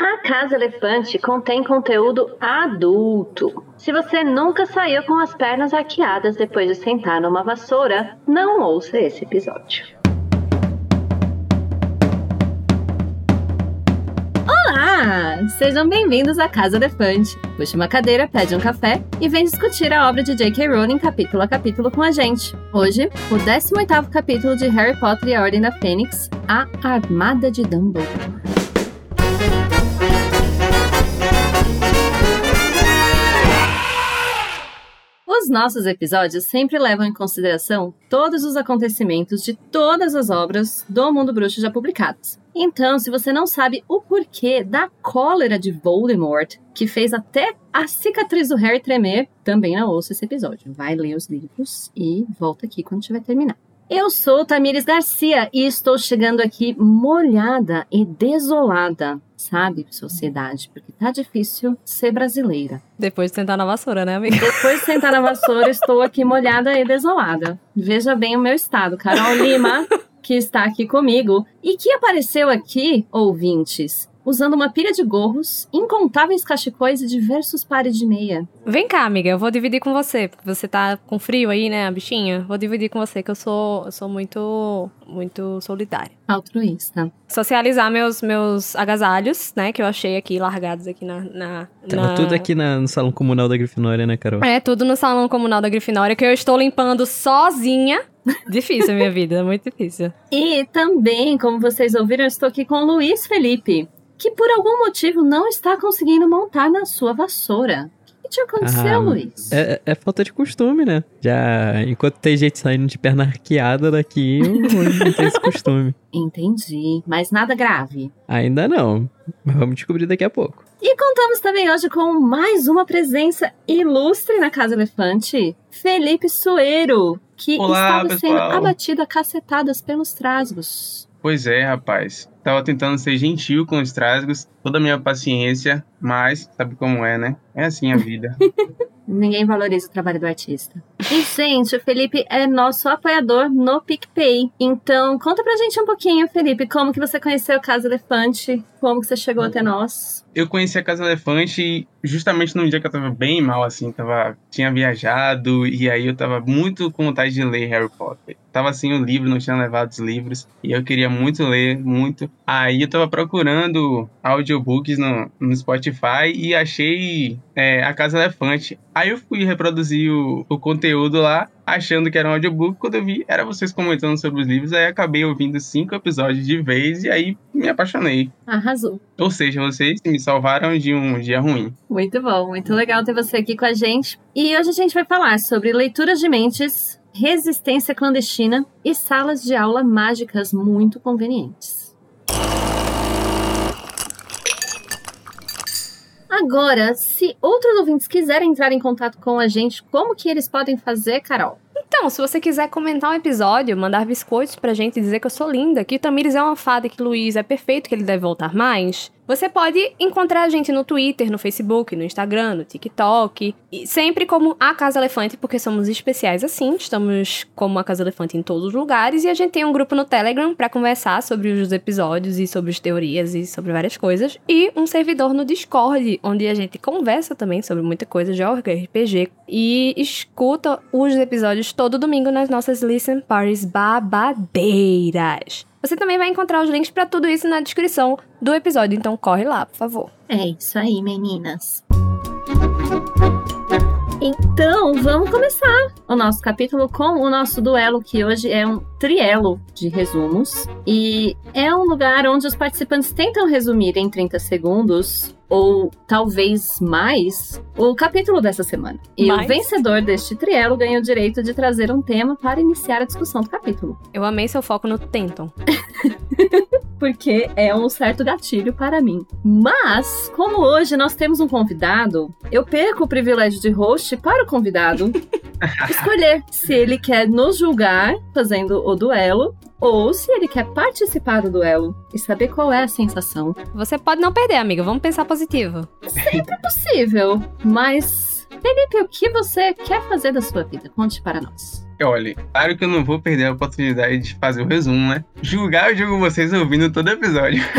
A Casa Elefante contém conteúdo adulto. Se você nunca saiu com as pernas arqueadas depois de sentar numa vassoura, não ouça esse episódio. Olá! Sejam bem-vindos à Casa Elefante. Puxe uma cadeira, pede um café e vem discutir a obra de J.K. Rowling capítulo a capítulo com a gente. Hoje, o 18º capítulo de Harry Potter e a Ordem da Fênix, A Armada de Dumbledore. Os nossos episódios sempre levam em consideração todos os acontecimentos de todas as obras do mundo bruxo já publicadas. Então, se você não sabe o porquê da cólera de Voldemort, que fez até a cicatriz do Harry tremer, também não ouça esse episódio. Vai ler os livros e volta aqui quando tiver terminado. Eu sou Tamires Garcia e estou chegando aqui molhada e desolada, sabe, sociedade? Porque tá difícil ser brasileira. Depois de sentar na vassoura, né, amiga? Depois de sentar na vassoura, estou aqui molhada e desolada. Veja bem o meu estado. Carol Lima, que está aqui comigo e que apareceu aqui, ouvintes, usando uma pilha de gorros, incontáveis cachecóis e diversos pares de meia. Vem cá, amiga, eu vou dividir com você, porque você tá com frio aí, né, bichinha? Vou dividir com você, que eu sou, eu sou muito, muito solidária. Altruísta. Socializar meus, meus agasalhos, né, que eu achei aqui, largados aqui na... na Tava na... tudo aqui na- no salão comunal da Grifinória, né, Carol? É, tudo no salão comunal da Grifinória, que eu estou limpando sozinha. Difícil a minha vida, muito difícil. E também, como vocês ouviram, eu estou aqui com o Luiz Felipe, que por algum motivo não está conseguindo montar na sua vassoura. O que te aconteceu, Ah, Luiz? É, é falta de costume, né? Já, enquanto tem gente saindo de perna arqueada daqui, eu não tenho esse costume. Entendi, mas nada grave. Ainda não, mas vamos descobrir daqui a pouco. E contamos também hoje com mais uma presença ilustre na Casa Elefante, Felipe Sueiro, que Olá, estava sendo pessoal. abatido a cacetadas pelos trasgos. Pois é, rapaz. Tava tentando ser gentil com os trasgos, toda a minha paciência, mas sabe como é, né? É assim a vida. Ninguém valoriza o trabalho do artista. E, gente, o Felipe é nosso apoiador no PicPay. Então, conta pra gente um pouquinho, Felipe, como que você conheceu a Casa Elefante, como que você chegou até nós. Eu conheci a Casa Elefante justamente num dia que eu tava bem mal, assim, tava, tinha viajado, e aí eu tava muito com vontade de ler Harry Potter. Tava sem o livro, não tinha levado os livros, e eu queria muito ler, muito. Aí eu tava procurando audiobooks no, no Spotify e achei é, a Casa Elefante. Aí eu fui reproduzir o, o conteúdo lá, achando que era um audiobook. Quando eu vi, era vocês comentando sobre os livros. Aí acabei ouvindo cinco episódios de vez e aí me apaixonei. Arrasou. Ou seja, vocês me salvaram de um dia ruim. Muito bom, muito legal ter você aqui com a gente. E hoje a gente vai falar sobre leituras de mentes, resistência clandestina e salas de aula mágicas muito convenientes. Agora, se outros ouvintes quiserem entrar em contato com a gente, como que eles podem fazer, Carol? Então, se você quiser comentar um episódio, mandar biscoitos pra gente dizer que eu sou linda, que o Tamires é uma fada, que o Luiz é perfeito, que ele deve voltar mais, você pode encontrar a gente no Twitter, no Facebook, no Instagram, no TikTok. E sempre como a Casa Elefante, porque somos especiais assim. Estamos como a Casa Elefante em todos os lugares. E a gente tem um grupo no Telegram pra conversar sobre os episódios e sobre as teorias e sobre várias coisas. E um servidor no Discord, onde a gente conversa também sobre muita coisa, joga RPG e escuta os episódios todo domingo nas nossas Listen Parties babadeiras. Você também vai encontrar os links pra tudo isso na descrição do episódio, então corre lá, por favor. É isso aí, meninas. Então, vamos começar o nosso capítulo com o nosso duelo, que hoje é um trielo de resumos. E é um lugar onde os participantes tentam resumir em 30 segundos, ou talvez mais, o capítulo dessa semana. E Mais? o vencedor deste trielo ganha o direito de trazer um tema para iniciar a discussão do capítulo. Eu amei seu foco no Tenton. porque é um certo gatilho para mim. Mas, como hoje nós temos um convidado, eu perco o privilégio de host para o convidado escolher se ele quer nos julgar fazendo o duelo ou se ele quer participar do duelo e saber qual é a sensação. Você pode não perder, amiga. Vamos pensar positivo. Sempre possível, mas Felipe, o que você quer fazer da sua vida? Conte para nós. olha, claro que eu não vou perder a oportunidade de fazer o resumo, né? Julgar, eu julgo vocês ouvindo todo episódio.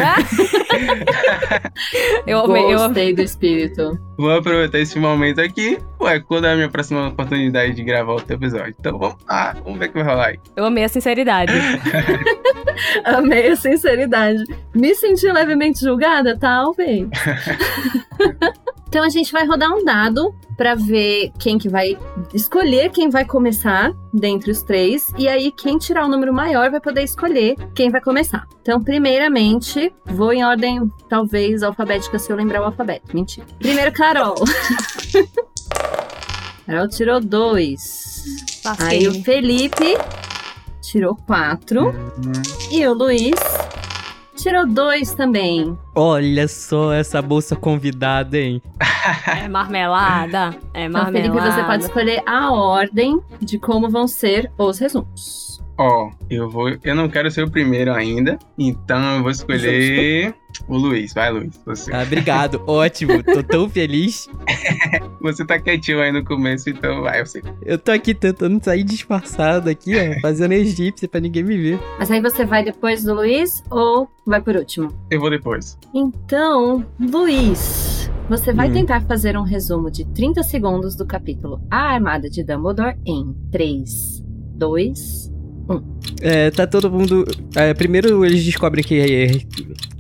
eu amei, eu amei. Gostei do espírito. Vou aproveitar esse momento aqui. Ué, quando é a minha próxima oportunidade de gravar outro episódio? Então vamos lá, vamos ver o que vai rolar aí. Eu amei a sinceridade. Amei a sinceridade. Me senti levemente julgada? Talvez. então a gente vai rodar um dado pra ver quem que vai escolher quem vai começar dentre os três. E aí, quem tirar o número maior vai poder escolher quem vai começar. Então, primeiramente, vou em ordem, talvez, alfabética, se eu lembrar o alfabeto. Mentira. Primeiro, Carol. Carol tirou dois. Lasquei. Aí o Felipe tirou quatro. E o Luiz tirou dois também. Olha só essa bolsa convidada, hein? É marmelada. É Então, marmelada. Felipe, você pode escolher a ordem de como vão ser os resumos. Ó, eu vou. Eu não quero ser o primeiro ainda, então eu vou escolher o Luiz. Vai, Luiz. Você, Ah, obrigado, ótimo. Tô tão feliz. você tá quietinho aí no começo, então vai, você. Eu tô aqui tentando sair disfarçado aqui, ó, fazendo egípcia pra ninguém me ver. Mas aí você vai depois do Luiz ou vai por último? Eu vou depois. Então, Luiz, você vai Hum. tentar fazer um resumo de 30 segundos do capítulo A Armada de Dumbledore em 3, 2, É, tá todo mundo. é, primeiro eles descobrem que é,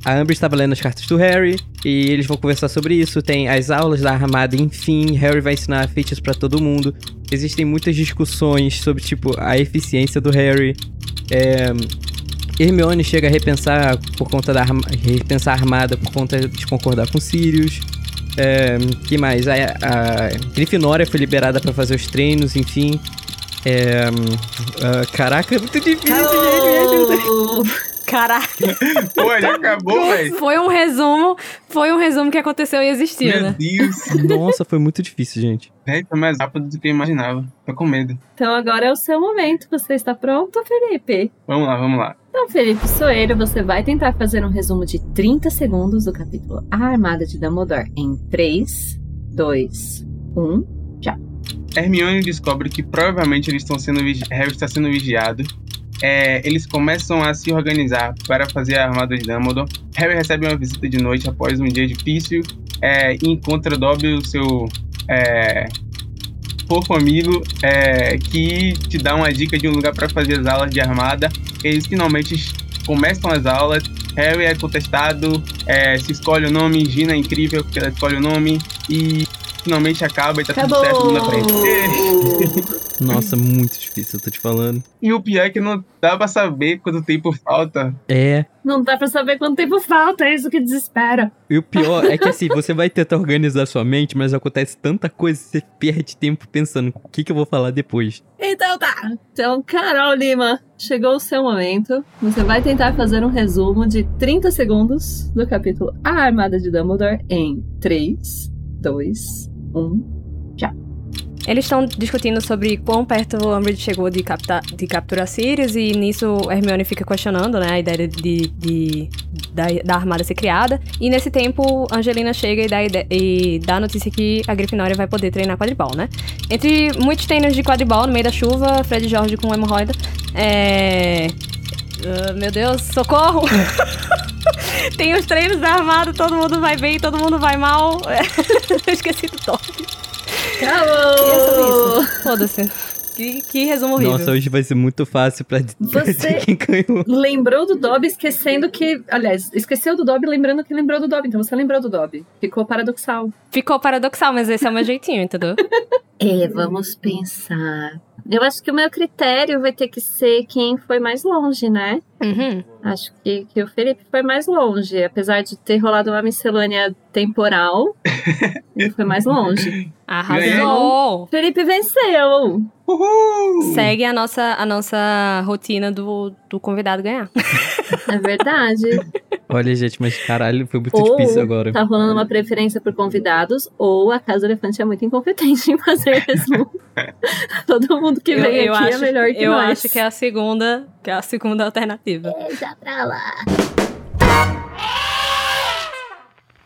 a Amber estava lendo as cartas do Harry e eles vão conversar sobre isso. Tem as aulas da armada, enfim. Harry vai ensinar feitiços pra todo mundo. Existem muitas discussões sobre, tipo, a eficiência do Harry. É, Hermione chega a repensar por conta da repensar a armada por conta de concordar com Sirius. É, que mais? A, a Grifinória foi liberada pra fazer os treinos, enfim. É, ah, caraca, é muito difícil, gente. Acabou! Caraca, Pô, já acabou, velho. foi um resumo. Foi um resumo que aconteceu e existiu, Meu né? Deus. Nossa, foi muito difícil, gente. Véi, foi mais rápido do que eu imaginava. Tô com medo. Então agora é o seu momento. Você está pronto, Felipe? Vamos lá, vamos lá. Então, Felipe Soeiro, você vai tentar fazer um resumo de 30 segundos do capítulo A Armada de Dumbledore em 3, 2, 1. Hermione descobre que provavelmente eles estão sendo Harry está sendo vigiado. É, eles começam a se organizar para fazer a armada de Dumbledore. Harry recebe uma visita de noite após um dia difícil é, e encontra Dobby, o seu é, fofo amigo, é, que te dá uma dica de um lugar para fazer as aulas de armada. Eles finalmente começam as aulas. Harry é contestado, é, se escolhe o nome, Gina é incrível porque ela escolhe o nome e finalmente acaba e tá tudo certo Acabou! na frente. Nossa, muito difícil, eu tô te falando. E o pior é que não dá pra saber quanto tempo falta. É. Não dá pra saber quanto tempo falta, é isso que desespera. E o pior é que assim, você vai tentar organizar sua mente, mas acontece tanta coisa que você perde tempo pensando o que, que eu vou falar depois. Então tá. Então, Carol Lima, chegou o seu momento. Você vai tentar fazer um resumo de 30 segundos do capítulo A Armada de Dumbledore em 3, 2, 1. Eles estão discutindo sobre quão perto o Umbridge chegou de, capta- de capturar Sirius e nisso Hermione fica questionando, né, a ideia de, de- da, da armada ser criada. E nesse tempo, Angelina chega e dá, e dá notícia que a Grifinória vai poder treinar quadribol, né? Entre muitos treinos de quadribol no meio da chuva, Fred Jorge com hemorroida, é... ah, meu Deus, socorro! Tem os treinos da armada, todo mundo vai bem, todo mundo vai mal. Eu esqueci do top. Acabou! isso. Foda-se. Que, que resumo horrível. Nossa, hoje vai ser muito fácil pra Você- dizer quem ganhou. Lembrou do Dobby esquecendo que. Aliás, esqueceu do Dobby lembrando que lembrou do Dobby. Então você lembrou do Dobby. Ficou paradoxal. Ficou paradoxal, mas esse é o meu jeitinho, entendeu? É, vamos pensar. Eu acho que o meu critério vai ter que ser quem foi mais longe, né? Uhum. Acho que, que o Felipe foi mais longe. Apesar de ter rolado uma miscelânea temporal, ele foi mais longe. Arrasou! Felipe venceu! Uhul! Segue a nossa, a nossa rotina do, do convidado ganhar. É verdade. Olha, gente, mas caralho, foi muito ou difícil agora. tá rolando uma preferência por convidados, ou a Casa Elefante é muito incompetente em fazer resumo. Todo mundo que vem aqui é melhor que eu nós. acho que é a segunda, que é a segunda alternativa. Deixa pra lá.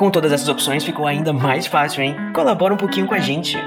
Com todas essas opções ficou ainda mais fácil, hein? Colabora um pouquinho com a gente.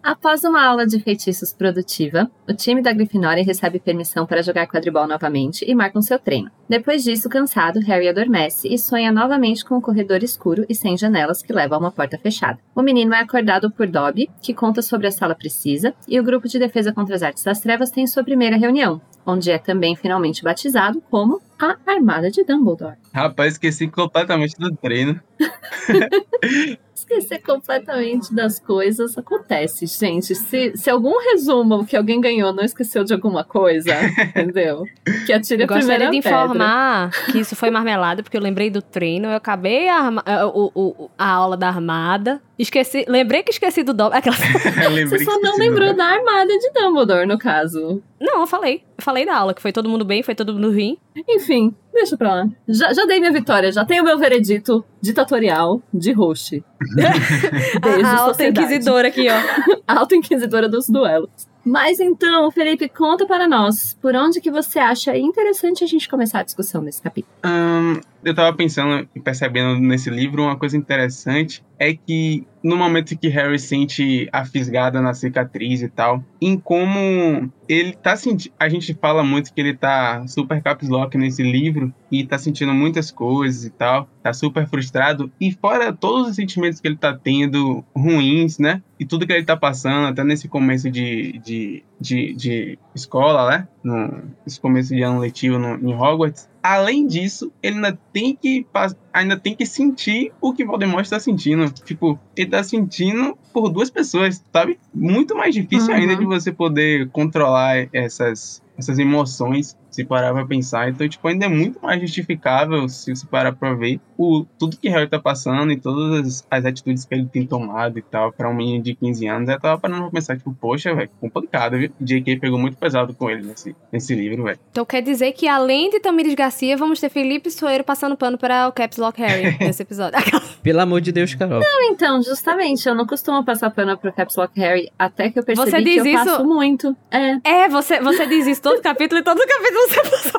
Após uma aula de feitiços produtiva, o time da Grifinória recebe permissão para jogar quadribol novamente e marcam seu treino. Depois disso, cansado, Harry adormece e sonha novamente com um corredor escuro e sem janelas que leva a uma porta fechada. O menino é acordado por Dobby, que conta sobre a sala precisa, e o grupo de defesa contra as artes das trevas tem sua primeira reunião, onde é também finalmente batizado como a Armada de Dumbledore. Rapaz, esqueci completamente do treino. Esquecer completamente das coisas acontece, gente. Se, se algum resumo que alguém ganhou não esqueceu de alguma coisa, entendeu? Que atire a Eu gostaria primeira de pedra. informar que isso foi marmelada, porque eu lembrei do treino, eu acabei a, a- o- a aula da armada, esqueci, lembrei que esqueci do Dobby. Aquela... Você só não lembrou da Armada de Dumbledore, no caso. Não, eu falei. Eu falei da aula, que foi todo mundo bem, foi todo mundo ruim. Enfim, deixa pra lá. Já, já dei minha vitória, já tenho meu veredito ditatorial de host. Beijo, a alta inquisidora aqui, ó. Alta inquisidora dos duelos. Mas então, Felipe, conta para nós, por onde que você acha interessante a gente começar a discussão nesse capítulo? Ahn, eu tava pensando e percebendo nesse livro uma coisa interessante é que no momento que Harry sente a fisgada na cicatriz e tal, em como ele tá sentindo. A gente fala muito que ele tá super caps lock nesse livro e tá sentindo muitas coisas e tal, tá super frustrado. E fora todos os sentimentos que ele tá tendo ruins, né? E tudo que ele tá passando, até nesse começo de, de, de, de escola, né? No, nesse começo de ano letivo no, em Hogwarts. Além disso, ele ainda tem que ainda tem que sentir o que Voldemort está sentindo. Tipo, ele tá sentindo por duas pessoas, sabe? Muito mais difícil Uhum. ainda de você poder controlar essas essas emoções, se parar pra pensar. Então, tipo, ainda é muito mais justificável se você parar pra ver o, tudo que Harry tá passando e todas as, as atitudes que ele tem tomado e tal, pra um menino de 15 anos. Eu tava parando pra pensar, tipo, poxa, velho, complicado, viu? J.K. pegou muito pesado com ele nesse, nesse livro, velho. Então quer dizer que além de Tamires Garcia, vamos ter Felipe Soeiro passando pano para o Caps Lock Harry nesse episódio. Pelo amor de Deus, Carol. Então, justamente, eu não costumo passar pano pro Caps Lock Harry, até que eu percebi Você que eu isso- passo muito. É, É, você, você diz isso todo capítulo e todo capítulo você passa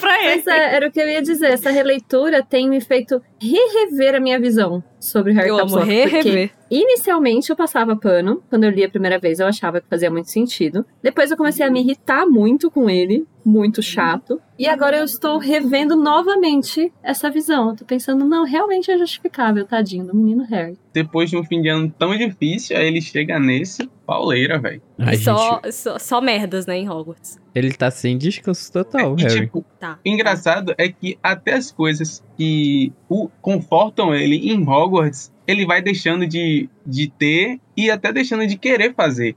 pra ele. Pois é, era o que eu ia dizer. Essa releitura tem me feito re-rever a minha visão sobre Harry Eu amo Potter. porque re-rever. Inicialmente eu passava pano. Quando eu li a primeira vez, eu achava que fazia muito sentido. Depois eu comecei a me irritar muito com ele. Muito chato. E agora eu estou revendo novamente essa visão. Eu tô pensando, não, realmente é justificável, tadinho do menino Harry. Depois de um fim de ano tão difícil, aí ele chega nesse pauleira, velho. Só, gente, só, só merdas, né, em Hogwarts. ele tá sem descanso total, E, Harry. tipo, Tá. o engraçado é que até as coisas que o confortam ele em Hogwarts, ele vai deixando de, de ter e até deixando de querer fazer.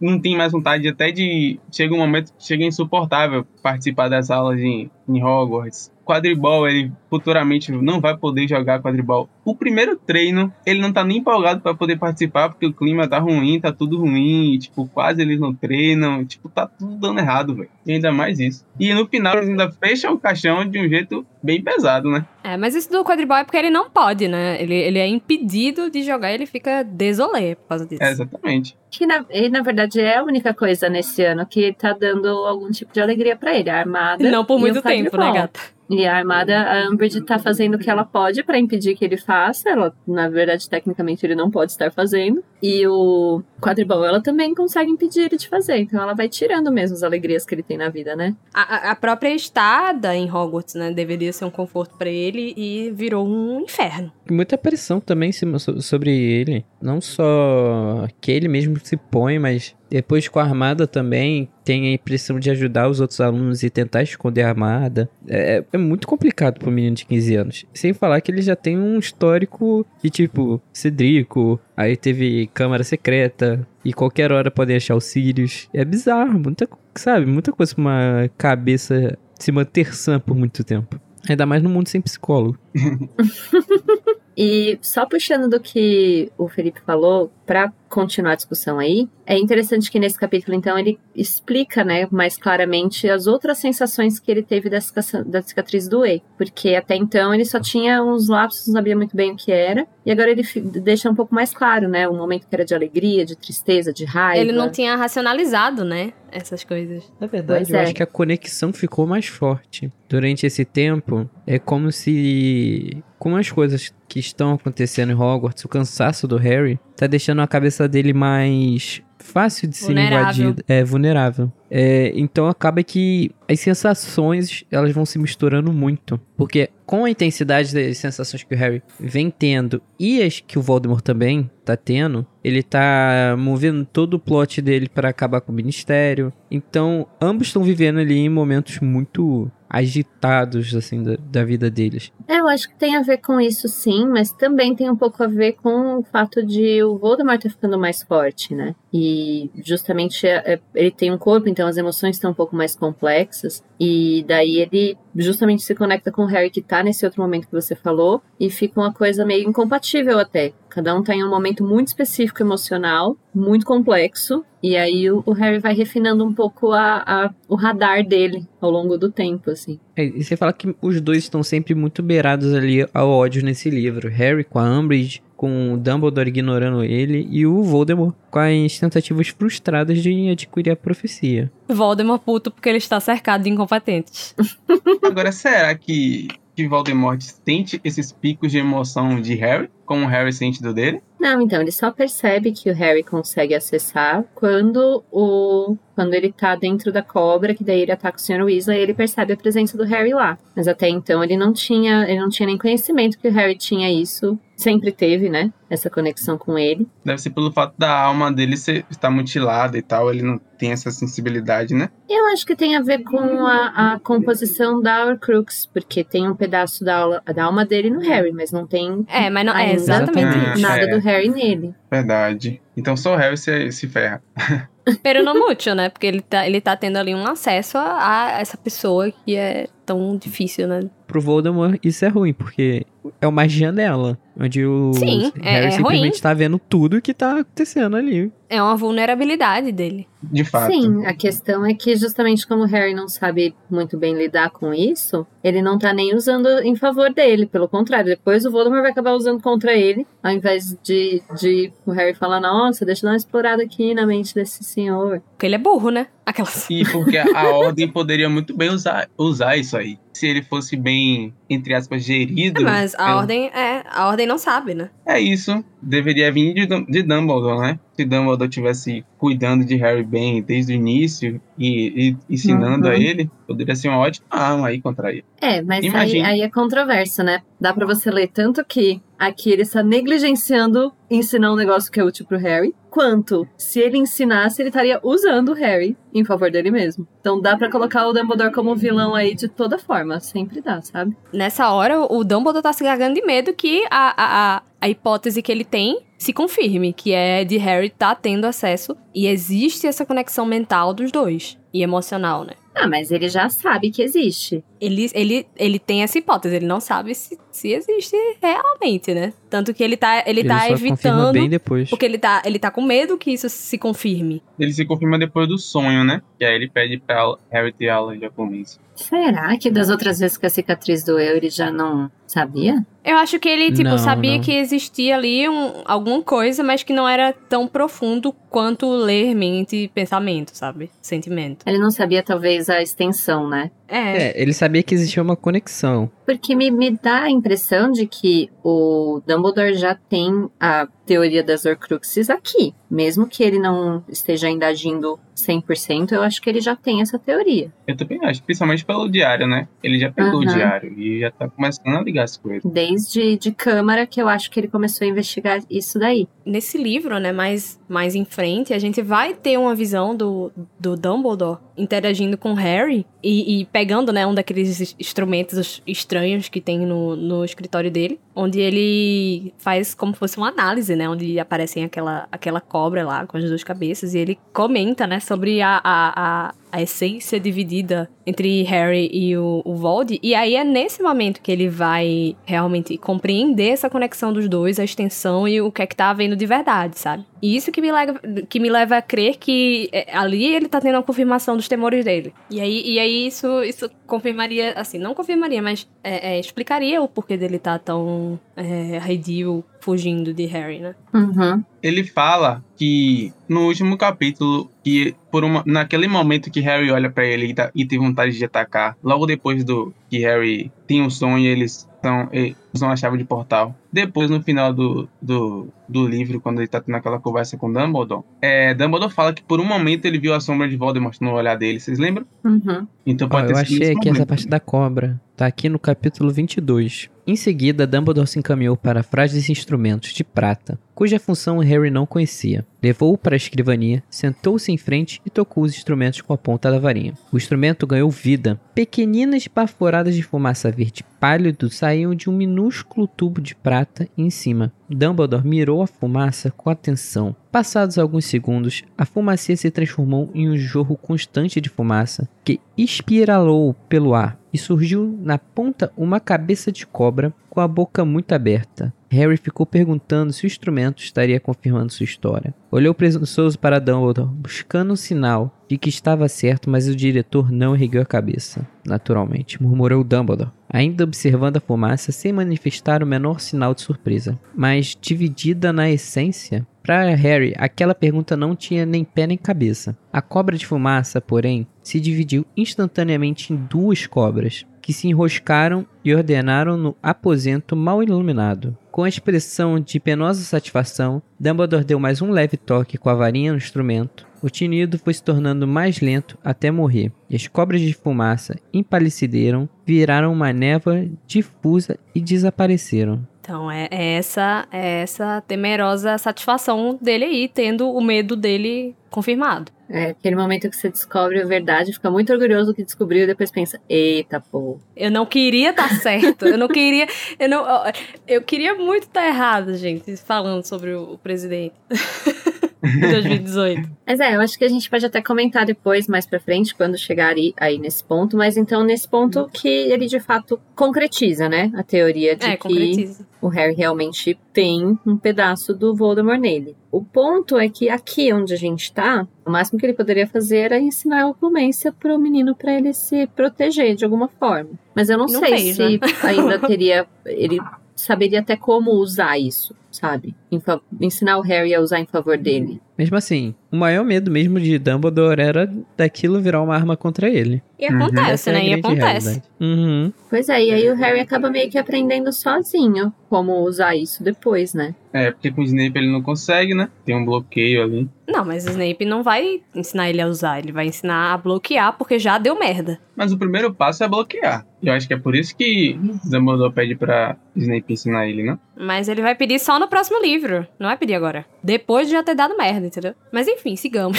Não tem mais vontade até de... Chega um momento que chega insuportável participar das aulas em, em Hogwarts. Quadribol, ele futuramente não vai poder jogar quadribol. O primeiro treino, ele não tá nem empolgado para poder participar, porque o clima tá ruim, tá tudo ruim, tipo, quase eles não treinam, tipo, tá tudo dando errado, velho. E ainda mais isso. E no final eles ainda fecham o caixão de um jeito bem pesado, né? É, mas isso do quadribol é porque ele não pode, né? Ele, ele é impedido de jogar e ele fica desolé por causa disso. É, exatamente. Que na, e, na verdade é a única coisa nesse ano que tá dando algum tipo de alegria pra ele. A armada. Não por e muito o tempo, né, gata? E a armada, a Umbridge tá fazendo o que ela pode pra impedir que ele faça. Ela, na verdade, tecnicamente ele não pode estar fazendo. E o quadribol, ela também consegue impedir ele de fazer. Então ela vai tirando mesmo as alegrias que ele tem na vida, né? A, a- própria estada em Hogwarts, né? Deveria ser um conforto pra ele e virou um inferno. Muita pressão também sobre ele. Não só que ele mesmo se põe, mas depois com a armada também tem a impressão de ajudar os outros alunos e tentar esconder a armada. É, é muito complicado pro menino de 15 anos. Sem falar que ele já tem um histórico de tipo Cedrico, aí teve câmara secreta. E qualquer hora podem achar os Sirius. É bizarro, muita, sabe? Muita coisa pra uma cabeça se manter sã por muito tempo. Ainda mais no mundo sem psicólogo. E só puxando do que o Felipe falou, para continuar a discussão aí, é interessante que nesse capítulo, então, ele explica, né, mais claramente as outras sensações que ele teve da cicatriz, da cicatriz do E. Porque até então ele só tinha uns lapsos, não sabia muito bem o que era. E agora ele deixa um pouco mais claro, né, o momento que era de alegria, de tristeza, de raiva. Ele não tinha racionalizado, né, essas coisas. Na verdade, pois eu é. acho que a conexão ficou mais forte. Durante esse tempo, é como se com as coisas que estão acontecendo em Hogwarts, o cansaço do Harry tá deixando a cabeça dele mais fácil de ser invadida, é vulnerável. É, então acaba que as sensações elas vão se misturando muito, porque com a intensidade das sensações que o Harry vem tendo e as que o Voldemort também tá tendo, ele tá movendo todo o plot dele para acabar com o ministério. Então ambos estão vivendo ali em momentos muito agitados, assim, da, da, vida deles. É, eu acho que tem a ver com isso, sim, mas também tem um pouco a ver com o fato de o Voldemort tá ficando mais forte, né? E justamente é, é, ele tem um corpo, então as emoções estão um pouco mais complexas. E daí ele justamente se conecta com o Harry que tá nesse outro momento que você falou e fica uma coisa meio incompatível até. Cada um tá um momento muito específico emocional, muito complexo, e aí o, o Harry vai refinando um pouco a, a, o radar dele ao longo do tempo, assim. É, e você fala que os dois estão sempre muito beirados ali ao ódio nesse livro. Harry com a Umbridge, com o Dumbledore ignorando ele e o Voldemort com as tentativas frustradas de adquirir a profecia. Voldemort puto porque ele está cercado de incompetentes. Agora, será que, que Voldemort sente esses picos de emoção de Harry, como o Harry sente do dele? Não, então, ele só percebe que o Harry consegue acessar quando o quando ele tá dentro da cobra, que daí ele ataca o Sr. Weasley, ele percebe a presença do Harry lá. Mas até então ele não tinha, ele não tinha nem conhecimento que o Harry tinha isso. Sempre teve, né? Essa conexão com ele. Deve ser pelo fato da alma dele ser, estar mutilada e tal, ele não tem essa sensibilidade, né? Eu acho que tem a ver com a, a composição da Horcrux, porque tem um pedaço da, da alma dele no Harry, mas não tem. É, mas não é exatamente nada é. do Harry nele. Verdade. Então só o Harry se, se ferra. Pero no mucho, né? Porque ele tá, ele tá tendo ali um acesso a, a, essa pessoa que é tão difícil, né? Pro Voldemort isso é ruim, porque é uma janela. Onde o Sim, é, Harry é, simplesmente ruim. tá vendo tudo que tá acontecendo ali. É uma vulnerabilidade dele. De fato. Sim, a questão é que justamente como o Harry não sabe muito bem lidar com isso, ele não tá nem usando em favor dele. Pelo contrário, depois o Voldemort vai acabar usando contra ele, ao invés de, de o Harry falar, nossa, deixa eu dar uma explorada aqui na mente desse senhor. Porque ele é burro, né? Aquelas... E porque a ordem poderia muito bem usar, usar isso aí. Se ele fosse bem, entre aspas, gerido. É, mas a é, ordem é. A ordem não sabe, né? É isso. Deveria vir de, de Dumbledore, né? Se Dumbledore tivesse cuidando de Harry bem desde o início e, e ensinando uhum. a ele, poderia ser uma ótima arma aí contra ele. É, mas aí, aí, é controverso, né? Dá para você ler tanto que aqui ele está negligenciando ensinar um negócio que é útil pro Harry, quanto se ele ensinasse, ele estaria usando o Harry em favor dele mesmo. Então dá para colocar o Dumbledore como vilão aí de toda forma, sempre dá, sabe? Nessa hora, o Dumbledore tá se gargando de medo que a, a, a hipótese que ele tem se confirme, que é de Harry tá tendo acesso e existe essa conexão mental dos dois e emocional, né? Ah, mas ele já sabe que existe. Ele, ele, ele tem essa hipótese, ele não sabe se, se existe realmente, né? Tanto que ele tá, ele, ele tá evitando. bem depois. Porque ele tá, ele tá com medo que isso se confirme. Ele se confirma depois do sonho, né? E aí ele pede pra Harry ter aula de japonês. Será que das outras vezes que a cicatriz doeu ele já não sabia? Eu acho que ele, tipo, Não, sabia não. que existia ali um, alguma coisa, mas que não era tão profundo quanto ler mente e pensamento, sabe? Sentimento. Ele não sabia, talvez, a extensão, né? É. É, ele sabia que existia uma conexão. Porque me, me dá a impressão de que o Dumbledore já tem a teoria das Horcruxes aqui. Mesmo que ele não esteja ainda agindo 100%, eu acho que ele já tem essa teoria. Eu também acho, principalmente pelo diário, né? Ele já pegou o Aham. diário e já tá começando a ligar as coisas. Desde de câmara que eu acho que ele começou a investigar isso daí. Nesse livro, né, mais, mais em frente, a gente vai ter uma visão do, do Dumbledore interagindo com Harry e, e pegando, né, um daqueles instrumentos estranhos que tem no, no escritório dele, onde ele faz como se fosse uma análise, né, onde aparecem aquela, aquela cobra lá com as duas cabeças e ele comenta, né, sobre a, a, a, a essência dividida entre Harry e o, o Vold. E aí é nesse momento que ele vai realmente compreender essa conexão dos dois, a extensão e o que é que tá havendo de verdade, sabe? E isso que me leva, que me leva a crer que é, ali ele tá tendo uma confirmação dos temores dele. E aí, e aí isso, isso confirmaria, assim, não confirmaria, mas é, é, explicaria o porquê dele tá tão é, arredio fugindo de Harry, né? Uhum. Ele fala que no último capítulo, que por uma, naquele momento que Harry olha pra ele e, tá- e tem vontade de atacar, logo depois do que Harry tem um sonho e eles são, e usam a chave de portal. Depois, no final do, do, do livro, quando ele tá tendo aquela conversa com Dumbledore, é, Dumbledore fala que por um momento ele viu a sombra de Voldemort no olhar dele. Vocês lembram? Uhum. Então pode eu ter sido achei aqui essa parte da cobra. Tá aqui no capítulo 22. Em seguida, Dumbledore se encaminhou para frágeis instrumentos de prata, cuja função Harry não conhecia. Levou-o para a escrivania, sentou-se em frente e tocou os instrumentos com a ponta da varinha. O instrumento ganhou vida. Pequeninas baforadas de fumaça verde pálido saíam de um minúsculo tubo de prata em cima. Dumbledore mirou a fumaça com atenção. Passados alguns segundos, a fumaça se transformou em um jorro constante de fumaça que espiralou pelo ar e surgiu na ponta uma cabeça de cobra com a boca muito aberta. Harry ficou perguntando se o instrumento estaria confirmando sua história. Olhou presunçoso para Dumbledore, buscando um sinal de que estava certo, mas o diretor não ergueu a cabeça. Naturalmente, murmurou Dumbledore, ainda observando a fumaça sem manifestar o menor sinal de surpresa. Mas, dividida na essência, para Harry, aquela pergunta não tinha nem pé nem cabeça. A cobra de fumaça, porém, se dividiu instantaneamente em duas cobras, que se enroscaram e ordenaram no aposento mal iluminado. Com a expressão de penosa satisfação, Dumbledore deu mais um leve toque com a varinha no instrumento. O tinido foi se tornando mais lento até morrer, e as cobras de fumaça empalideceram, viraram uma névoa difusa e desapareceram. Então é, é essa é essa temerosa satisfação dele aí, tendo o medo dele confirmado. É aquele momento que você descobre a verdade, fica muito orgulhoso do que descobriu e depois pensa: eita, pô. Eu não queria estar certo. Eu não queria. Eu, não, eu queria muito estar errado, gente, falando sobre o, o presidente. de 2018. Mas é, eu acho que a gente pode até comentar depois, mais pra frente, quando chegar aí, aí nesse ponto. Mas então, nesse ponto que ele de fato concretiza, né? A teoria de É, que concretiza. o Harry realmente tem um pedaço do Voldemort nele. O ponto é que aqui onde a gente tá, o máximo que ele poderia fazer era ensinar a oclumência pro menino pra ele se proteger de alguma forma. Mas eu não, Não sei fez, se né? ainda teria. Ele saberia até como usar isso, sabe? Ensinar o Harry a usar em favor dele. Mesmo assim, o maior medo mesmo de Dumbledore era daquilo virar uma arma contra ele. E Uhum. acontece, é a né? E grande acontece. Uhum. Pois é, e aí o Harry acaba meio que aprendendo sozinho como usar isso depois, né? É, porque com o Snape ele não consegue, né? Tem um bloqueio ali. Não, mas o Snape não vai ensinar ele a usar, ele vai ensinar a bloquear, porque já deu merda. Mas o primeiro passo é bloquear. Eu acho que é por isso que Dumbledore pede pra Snape ensinar ele, né? Mas ele vai pedir só no próximo livro, não vai pedir agora. Depois de já ter dado merda, entendeu? Mas enfim, sigamos.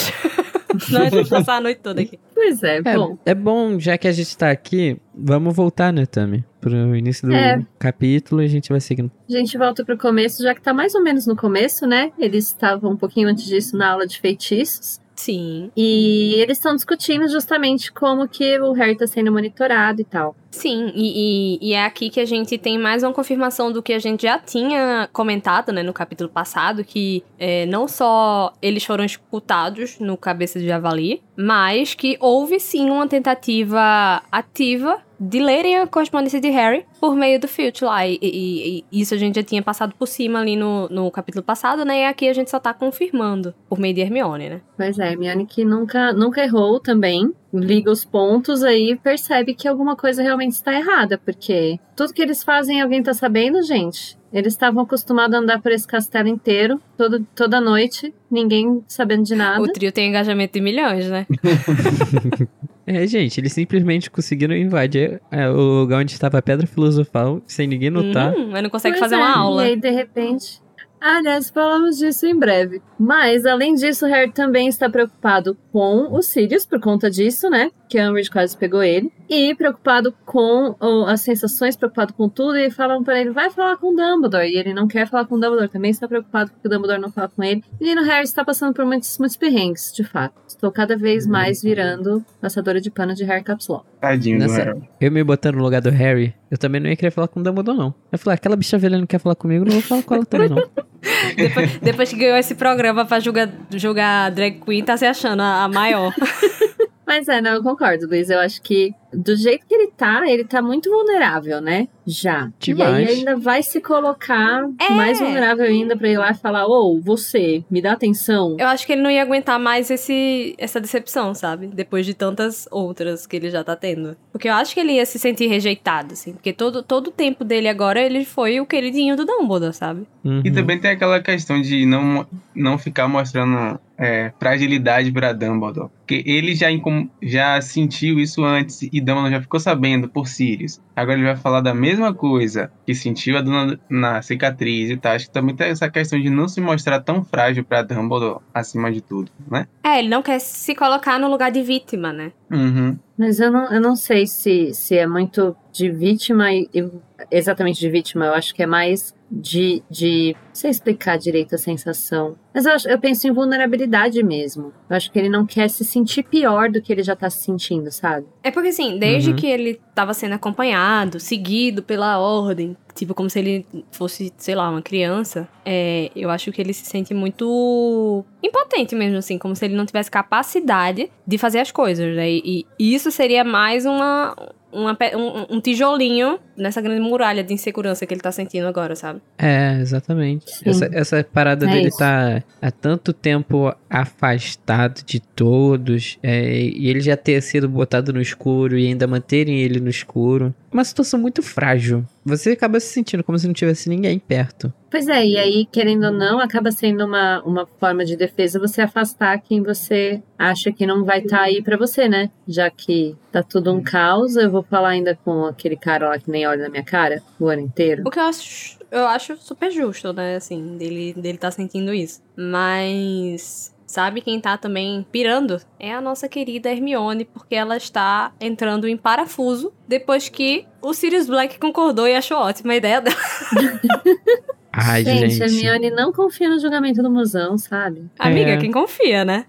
Senão a gente vai passar a noite toda aqui. Pois é, É bom. é bom, já que a gente tá aqui, vamos voltar, né, Tami? Pro início do É. capítulo e a gente vai seguindo. A gente volta pro começo, já que tá mais ou menos no começo, né? Eles estavam um pouquinho antes disso na aula de feitiços. Sim. E eles estão discutindo justamente como que o Harry tá sendo monitorado e tal. Sim, e, e- e é aqui que a gente tem mais uma confirmação do que a gente já tinha comentado, né, no capítulo passado, que é, não só eles foram escutados no Cabeça de Javali, mas que houve sim uma tentativa ativa de lerem a correspondência de Harry por meio do Filch lá. E, e- e isso a gente já tinha passado por cima ali no, no capítulo passado, né, e aqui a gente só tá confirmando por meio de Hermione, né. Pois é, Hermione que nunca, nunca errou também, liga os pontos aí percebe que alguma coisa realmente está errada, porque tudo que eles fazem alguém tá sabendo, gente. Eles estavam acostumados a andar por esse castelo inteiro, todo, toda noite, ninguém sabendo de nada. O trio tem engajamento de milhões, né. É, gente, eles simplesmente conseguiram invadir é, o lugar onde estava a Pedra Filosofal sem ninguém notar. Uhum, mas não consegue Pois fazer é, uma aula. E aí, de repente. Aliás, falamos disso em breve. Mas, além disso, Harry também está preocupado com o Sirius, por conta disso, né? Que a Umbridge quase pegou ele. E preocupado com oh, as sensações, preocupado com tudo. E falam para ele, vai falar com o Dumbledore. E ele não quer falar com o Dumbledore. Também está preocupado porque o Dumbledore não fala com ele. E no Harry está passando por muitos, muitos perrengues, de fato. Estou cada vez mais virando passadora de pano de Harry Caps Lock. Tadinho do Nossa, Harry. eu me botando no lugar do Harry, eu também não ia querer falar com o Dumbledore, não. Eu falei, aquela bicha velha não quer falar comigo, não vou falar com ela também, não. Depois, depois que ganhou esse programa pra julgar, julgar drag queen, tá se achando a, a maior. Mas é, não, eu concordo, Luiz. Eu acho que do jeito que ele tá, ele tá muito vulnerável, né? Já. E Demais. aí ainda vai se colocar É. mais vulnerável ainda pra ir lá e falar: Ô, você, me dá atenção. Eu acho que ele não ia aguentar mais esse, essa decepção, sabe? Depois de tantas outras que ele já tá tendo. Porque eu acho que ele ia se sentir rejeitado, assim. Porque todo, todo o tempo dele agora, ele foi o queridinho do Dumbledore, sabe? Uhum. E também tem aquela questão de não, não ficar mostrando é, fragilidade pra Dumbledore. Porque ele já, já sentiu isso antes e Dumbledore já ficou sabendo por Sirius. Agora ele vai falar da mesma coisa que sentiu a dona na cicatriz e tal. Acho que também tem essa questão de não se mostrar tão frágil pra Dumbledore acima de tudo, né? É, ele não quer se colocar no lugar de vítima, né? Uhum. Mas eu não, eu não sei se, se é muito de vítima, exatamente de vítima. Eu acho que é mais de. de não sei explicar direito a sensação. Mas eu, acho- eu penso em vulnerabilidade mesmo. Eu acho que ele não quer se sentir pior do que ele já tá se sentindo, sabe? É porque, assim, desde Uhum. que ele tava sendo acompanhado, seguido pela ordem, tipo, como se ele fosse, sei lá, uma criança, é, eu acho que ele se sente muito impotente mesmo, assim, como se ele não tivesse capacidade de fazer as coisas, né? E, e isso seria mais uma. uma um, um tijolinho nessa grande muralha de insegurança que ele tá sentindo agora, sabe? É, exatamente. Sim. Essa, essa parada É dele isso. tá há tanto tempo afastado de todos, é, e ele já ter sido botado no escuro e ainda manterem ele no escuro. Uma situação muito frágil. Você acaba se sentindo como se não tivesse ninguém perto. Pois é, e aí, querendo ou não, acaba sendo uma, uma forma de defesa você afastar quem você acha que não vai estar aí pra você, né? Já que tá tudo um caos, eu vou falar ainda com aquele cara lá que nem olha na minha cara o ano inteiro. O que eu acho, eu acho super justo, né? Assim, dele, dele tá sentindo isso. Mas. Sabe quem tá também pirando? É a nossa querida Hermione, porque ela está entrando em parafuso depois que o Sirius Black concordou e achou ótima a ideia dela. Ai, gente, gente. a Hermione não confia no julgamento do musão, sabe? Amiga, É. quem confia, né?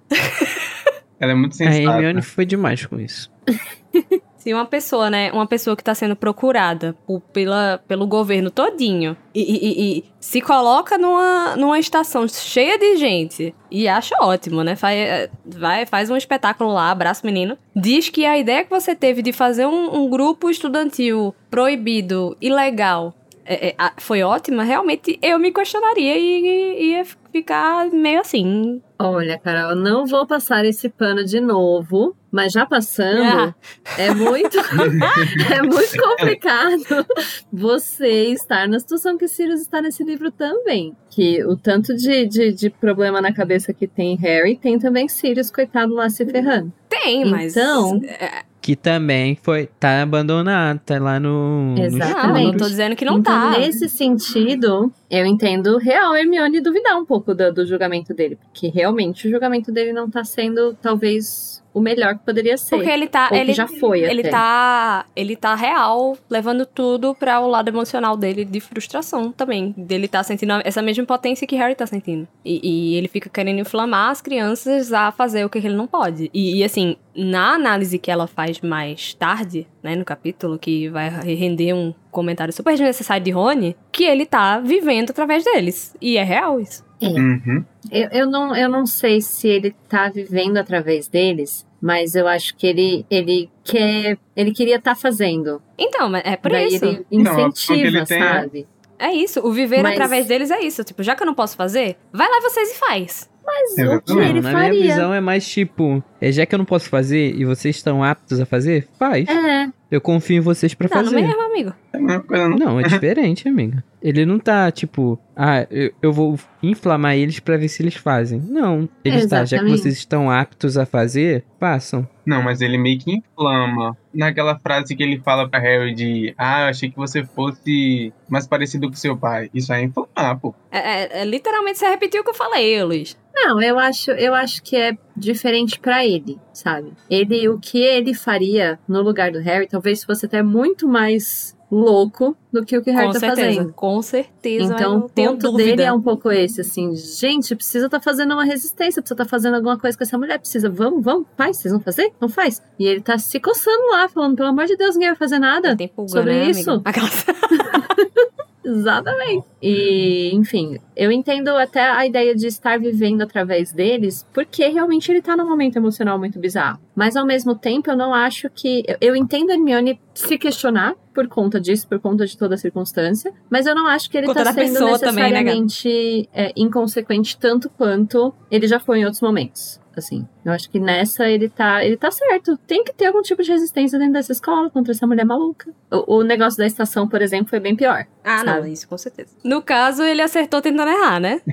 Ela é muito A sensata. Hermione foi demais com isso. Se uma pessoa, né, uma pessoa que tá sendo procurada por- pela, pelo governo todinho e, e- e- se coloca numa, numa estação cheia de gente e acha ótimo, né? Faz, vai, faz um espetáculo lá, abraço menino. Diz que a ideia que você teve de fazer um, um grupo estudantil proibido, ilegal, é, é, foi ótima, realmente eu me questionaria e, ia ficar meio assim. Olha, Carol, eu não vou passar esse pano de novo, mas já passando, Ah. é muito é muito complicado você estar na situação que Sirius está nesse livro também. Que o tanto de, de, de problema na cabeça que tem Harry, tem também Sirius, coitado lá se ferrando. Tem, mas. Então- é, Que também foi. Tá abandonado, tá lá no. Exatamente. não, tô dizendo que não então, tá. nesse sentido, eu entendo real Hermione duvidar um pouco do, do julgamento dele. Porque realmente o julgamento dele não tá sendo, talvez, o melhor que poderia ser. Porque ele tá. Ou que ele, já foi ele até. tá. Ele tá real, levando tudo para o lado emocional dele de frustração também. Dele tá sentindo essa mesma impotência que Harry tá sentindo. E, e ele fica querendo inflamar as crianças a fazer o que ele não pode. E, e, assim, na análise que ela faz mais tarde, né, no capítulo, que vai render um comentário super desnecessário de Rony, que ele tá vivendo através deles. E é real isso. Uhum. Eu, eu, não, eu não sei se ele tá vivendo através deles, mas eu acho que ele, ele quer. Ele queria estar fazendo. Então, mas é por Daí isso. ele Não, incentiva, ele tem é- sabe? É isso, o viver Mas- através deles é isso. Tipo, já que eu não posso fazer, vai lá vocês e faz. Mas o que Exatamente. ele na faria? minha visão é mais tipo, é, já que eu não posso fazer e vocês estão aptos a fazer, faz. É, Eu confio em vocês pra Tá no fazer. mesmo, amigo. É a mesma coisa, não. Não, é diferente, amiga. Ele não tá tipo, ah, eu, eu vou inflamar eles pra ver se eles fazem. Não. Ele tá, já que Exatamente. vocês estão aptos a fazer, façam. Não, mas ele meio que inflama. Naquela frase que ele fala pra Harry de Ah, eu achei que você fosse mais parecido com seu pai. Isso aí é inflamar, pô. É, é- é, literalmente você repetiu o que eu falei, Luiz. Não, eu acho, eu acho que é diferente pra ele, sabe? Ele, o que ele faria no lugar do Harry, talvez fosse até muito mais louco do que o que o Harry Com tá certeza. fazendo. Com certeza. Então, o ponto dele é um pouco esse, assim, gente, precisa estar fazendo uma resistência, precisa estar fazendo alguma coisa com essa mulher, precisa, vamos, vamos, faz, vocês vão fazer? Não faz. E ele tá se coçando lá, falando, pelo amor de Deus, ninguém vai fazer nada. Tem pulga, sobre né, isso. Aquelas- Exatamente. E, enfim, eu entendo até a ideia de estar vivendo através deles, porque realmente ele tá num momento emocional muito bizarro. Mas ao mesmo tempo, eu não acho que. eu- entendo a Hermione se questionar por conta disso, por conta de toda a circunstância, mas eu não acho que ele tá sendo pessoa também, né, necessariamente é, inconsequente tanto quanto ele já foi em outros momentos. Assim, eu acho que nessa ele tá, ele tá certo. Tem que ter algum tipo de resistência dentro dessa escola contra essa mulher maluca. O, o negócio da estação, por exemplo, foi bem pior. Ah, não, Sabe? isso com certeza. No caso, ele acertou tentando errar, né?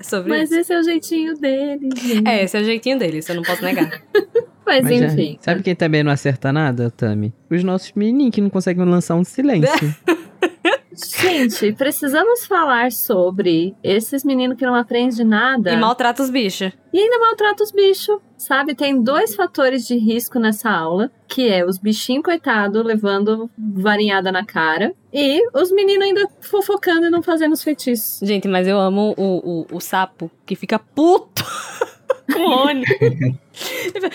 Sobre Mas isso. esse é o jeitinho dele, gente. É, esse é o jeitinho dele, isso eu não posso negar. Mas, Mas, é, enfim. sabe quem também não acerta nada, Tami? Os nossos menininhos que não conseguem lançar um silêncio. Gente, precisamos falar sobre esses meninos que não aprendem nada E maltrata os bichos. e ainda maltratam os bichos. Sabe, tem dois fatores de risco nessa aula, que é os bichinhos, coitado, levando varinhada na cara, e os meninos ainda fofocando e não fazendo os feitiços. Gente, mas eu amo o, o, o sapo que fica puto com o Oni.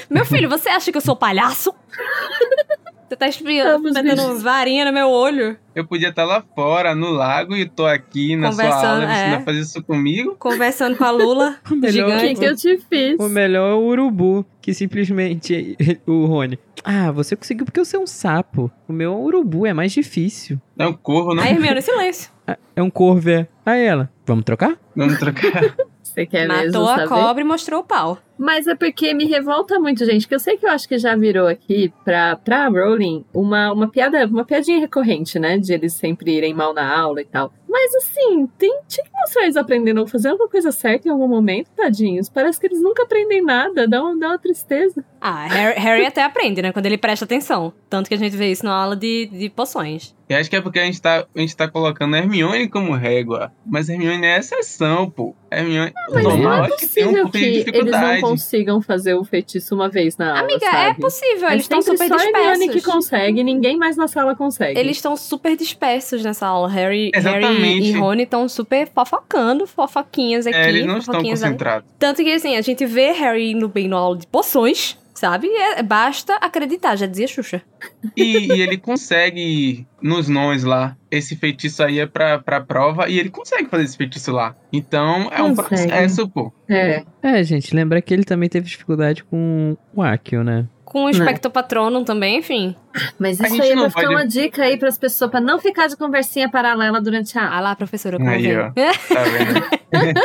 Meu filho, você acha que eu sou palhaço? Você tá metendo bichos. varinha no meu olho, Eu podia estar lá fora, no lago, e tô aqui na sua aula, você é. vai fazer isso comigo? conversando com a Lula O melhor- O que, gigante. que eu te fiz? O melhor é o urubu, que simplesmente o Rony. Ah, você conseguiu porque você é um sapo. O meu é um urubu, é mais difícil. É um corvo, não? Aí Hermione, silêncio. Ah, É um corvo, é. Aí ela, vamos trocar? Vamos trocar. Você quer mesmo Matou a saber? cobra e mostrou o pau. Mas é porque me revolta muito, gente, que eu sei que eu acho que já virou aqui pra, pra Rowling uma, uma piada, uma piadinha recorrente, né? De eles sempre irem mal na aula e tal. Mas assim, tem, tinha que mostrar eles aprendendo a fazer alguma coisa certa em algum momento, tadinhos. Parece que eles nunca aprendem nada, dá, um, dá uma tristeza. Ah, Harry, Harry até aprende, né? Quando ele presta atenção. Tanto que a gente vê isso na aula de, de poções. Eu acho que é porque a gente tá, a gente tá colocando Hermione como régua. Mas Hermione é exceção, pô. Hermione, Mas normal não é é que um possível que eles não consigam fazer o feitiço uma vez na aula, Amiga, sabe? é possível. Eles estão super só a Hermione que dispersos. consegue, ninguém mais na sala consegue. Eles estão super dispersos nessa aula. Harry, Harry Exatamente. e Rony estão super fofocando, fofoquinhas aqui, É, eles não estão fofoquinhas ali. concentrados. Tanto que, assim, a gente vê Harry indo bem no aula de poções, sabe? É- basta acreditar, já dizia Xuxa. E, e ele consegue, nos nós lá, esse feitiço aí é pra, pra prova, e ele consegue fazer esse feitiço lá. Então é um Consegue. processo, pô. É. É, gente, lembra que ele também teve dificuldade com o Akio, né? Com o Spectro Patronum também, enfim. Mas A isso gente aí é pra ficar pode- uma dica aí pras pessoas, pra não ficar de conversinha paralela durante a aula. Ah lá, professora, como Aí, vem. ó. Tá vendo?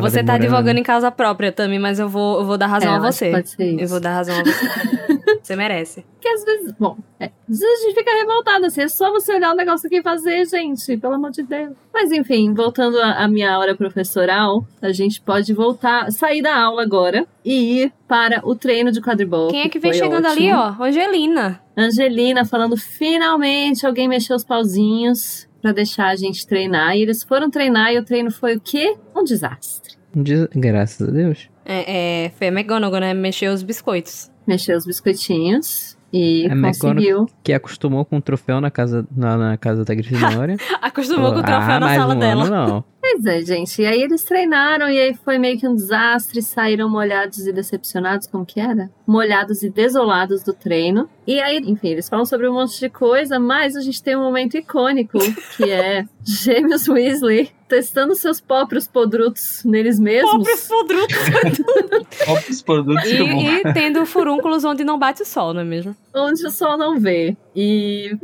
Você tá demorando. advogando em causa própria, Tami, mas eu vou, eu vou dar razão É, a que você. Pode ser isso. Eu vou dar razão a você. você merece. Porque às vezes, bom, é, às vezes a gente fica revoltada, assim, é só você olhar o negócio aqui e fazer, gente, pelo amor de Deus. Mas enfim, voltando à minha hora professoral, a gente pode voltar, sair da aula agora e ir para o treino de quadribol. Quem é que vem foi chegando ótimo. ali, ó? Angelina. Angelina falando, finalmente alguém mexeu os pauzinhos pra deixar a gente treinar. E eles foram treinar e o treino foi o quê? Um desastre. Dia- Graças a Deus. É, é, foi a McGonagall, né? Mexeu os biscoitos. Mexeu os biscoitinhos e A conseguiu. Que acostumou com o troféu na casa, na, na casa da Grifinória. Acostumou com o troféu ah, na mais sala um dela. Ano, não. Pois é, gente. E aí eles treinaram e aí foi meio que um desastre. Saíram molhados e decepcionados, como que era? Molhados e desolados do treino. E aí, enfim, eles falam sobre um monte de coisa, mas a gente tem um momento icônico, que é Gêmeos Weasley testando seus próprios podrutos neles mesmos. Pobres podrutos. Óbvios produtos E, e tendo furúnculos onde não bate o sol, não é mesmo? Onde o sol não vê. E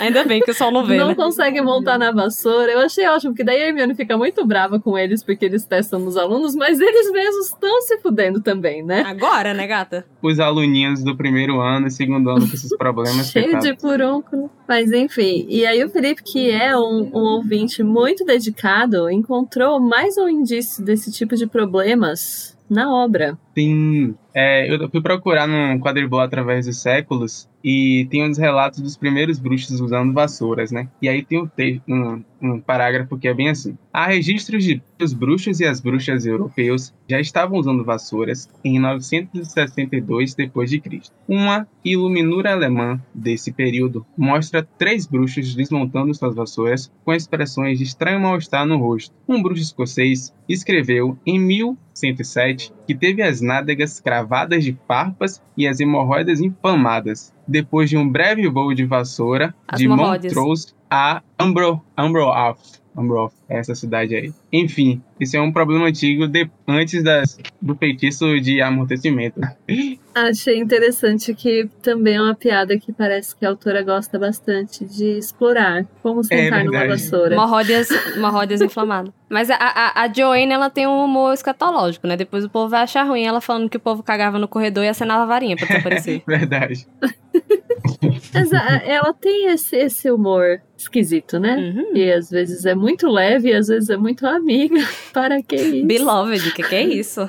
Ainda bem que o sol não vê, não né? consegue montar na vassoura. Eu achei ótimo, porque daí a Hermione fica muito brava com eles, porque eles testam nos alunos, mas eles mesmos estão se fudendo também, né? Agora, né, gata? Os aluninhos do primeiro ano e segundo ano com esses problemas. Cheio coitado. de furúnculo. Mas enfim, e aí o Felipe, que é um, um ouvinte muito dedicado, encontrou mais um indício desse tipo de problemas na obra. Tem. É, eu fui procurar no quadribol através dos séculos e tem uns relatos dos primeiros bruxos usando vassouras, né? E aí tem um, um, um parágrafo que é bem assim: há registros de os bruxos e as bruxas europeus já estavam usando vassouras em 962 d.C. Uma iluminura alemã desse período mostra três bruxos desmontando suas vassouras com expressões de estranho mal-estar no rosto. Um bruxo escocês escreveu em 1107 que teve as nádegas cravadas de farpas e as hemorroidas inflamadas, depois de um breve voo de vassoura As de. Montrose a Ambro, Ambroath. Ambroath, é essa cidade aí. Enfim, isso é um problema antigo de, antes das, do feitiço de amortecimento. Achei interessante que também é uma piada que parece que a autora gosta bastante de explorar. Como sentar numa verdade. vassoura. Hemorroidas, hemorroidas inflamadas. Mas a, a, a Joanne, ela tem um humor escatológico, né? Depois o povo vai achar ruim ela falando que o povo cagava no corredor e acenava a varinha pra desaparecer. Verdade. Ela tem esse, esse humor esquisito, né? Uhum. E às vezes é muito leve e às vezes é muito amiga. Para que isso? Beloved, que que é isso?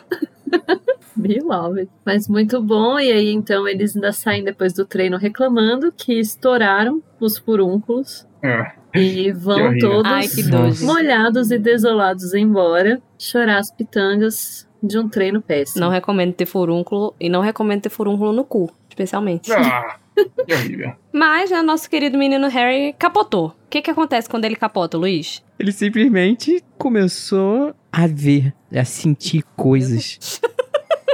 Beloved. Mas muito bom. E aí, então, eles ainda saem depois do treino reclamando que estouraram os furúnculos. É. E vão todos Ai, molhados e desolados embora chorar as pitangas de um treino péssimo. Não recomendo ter furúnculo e não recomendo ter furúnculo no cu, especialmente. Ah, que horrível. Mas né, nosso querido menino Harry capotou. O que que acontece quando ele capota, Luiz? Ele simplesmente começou a ver, a sentir coisas.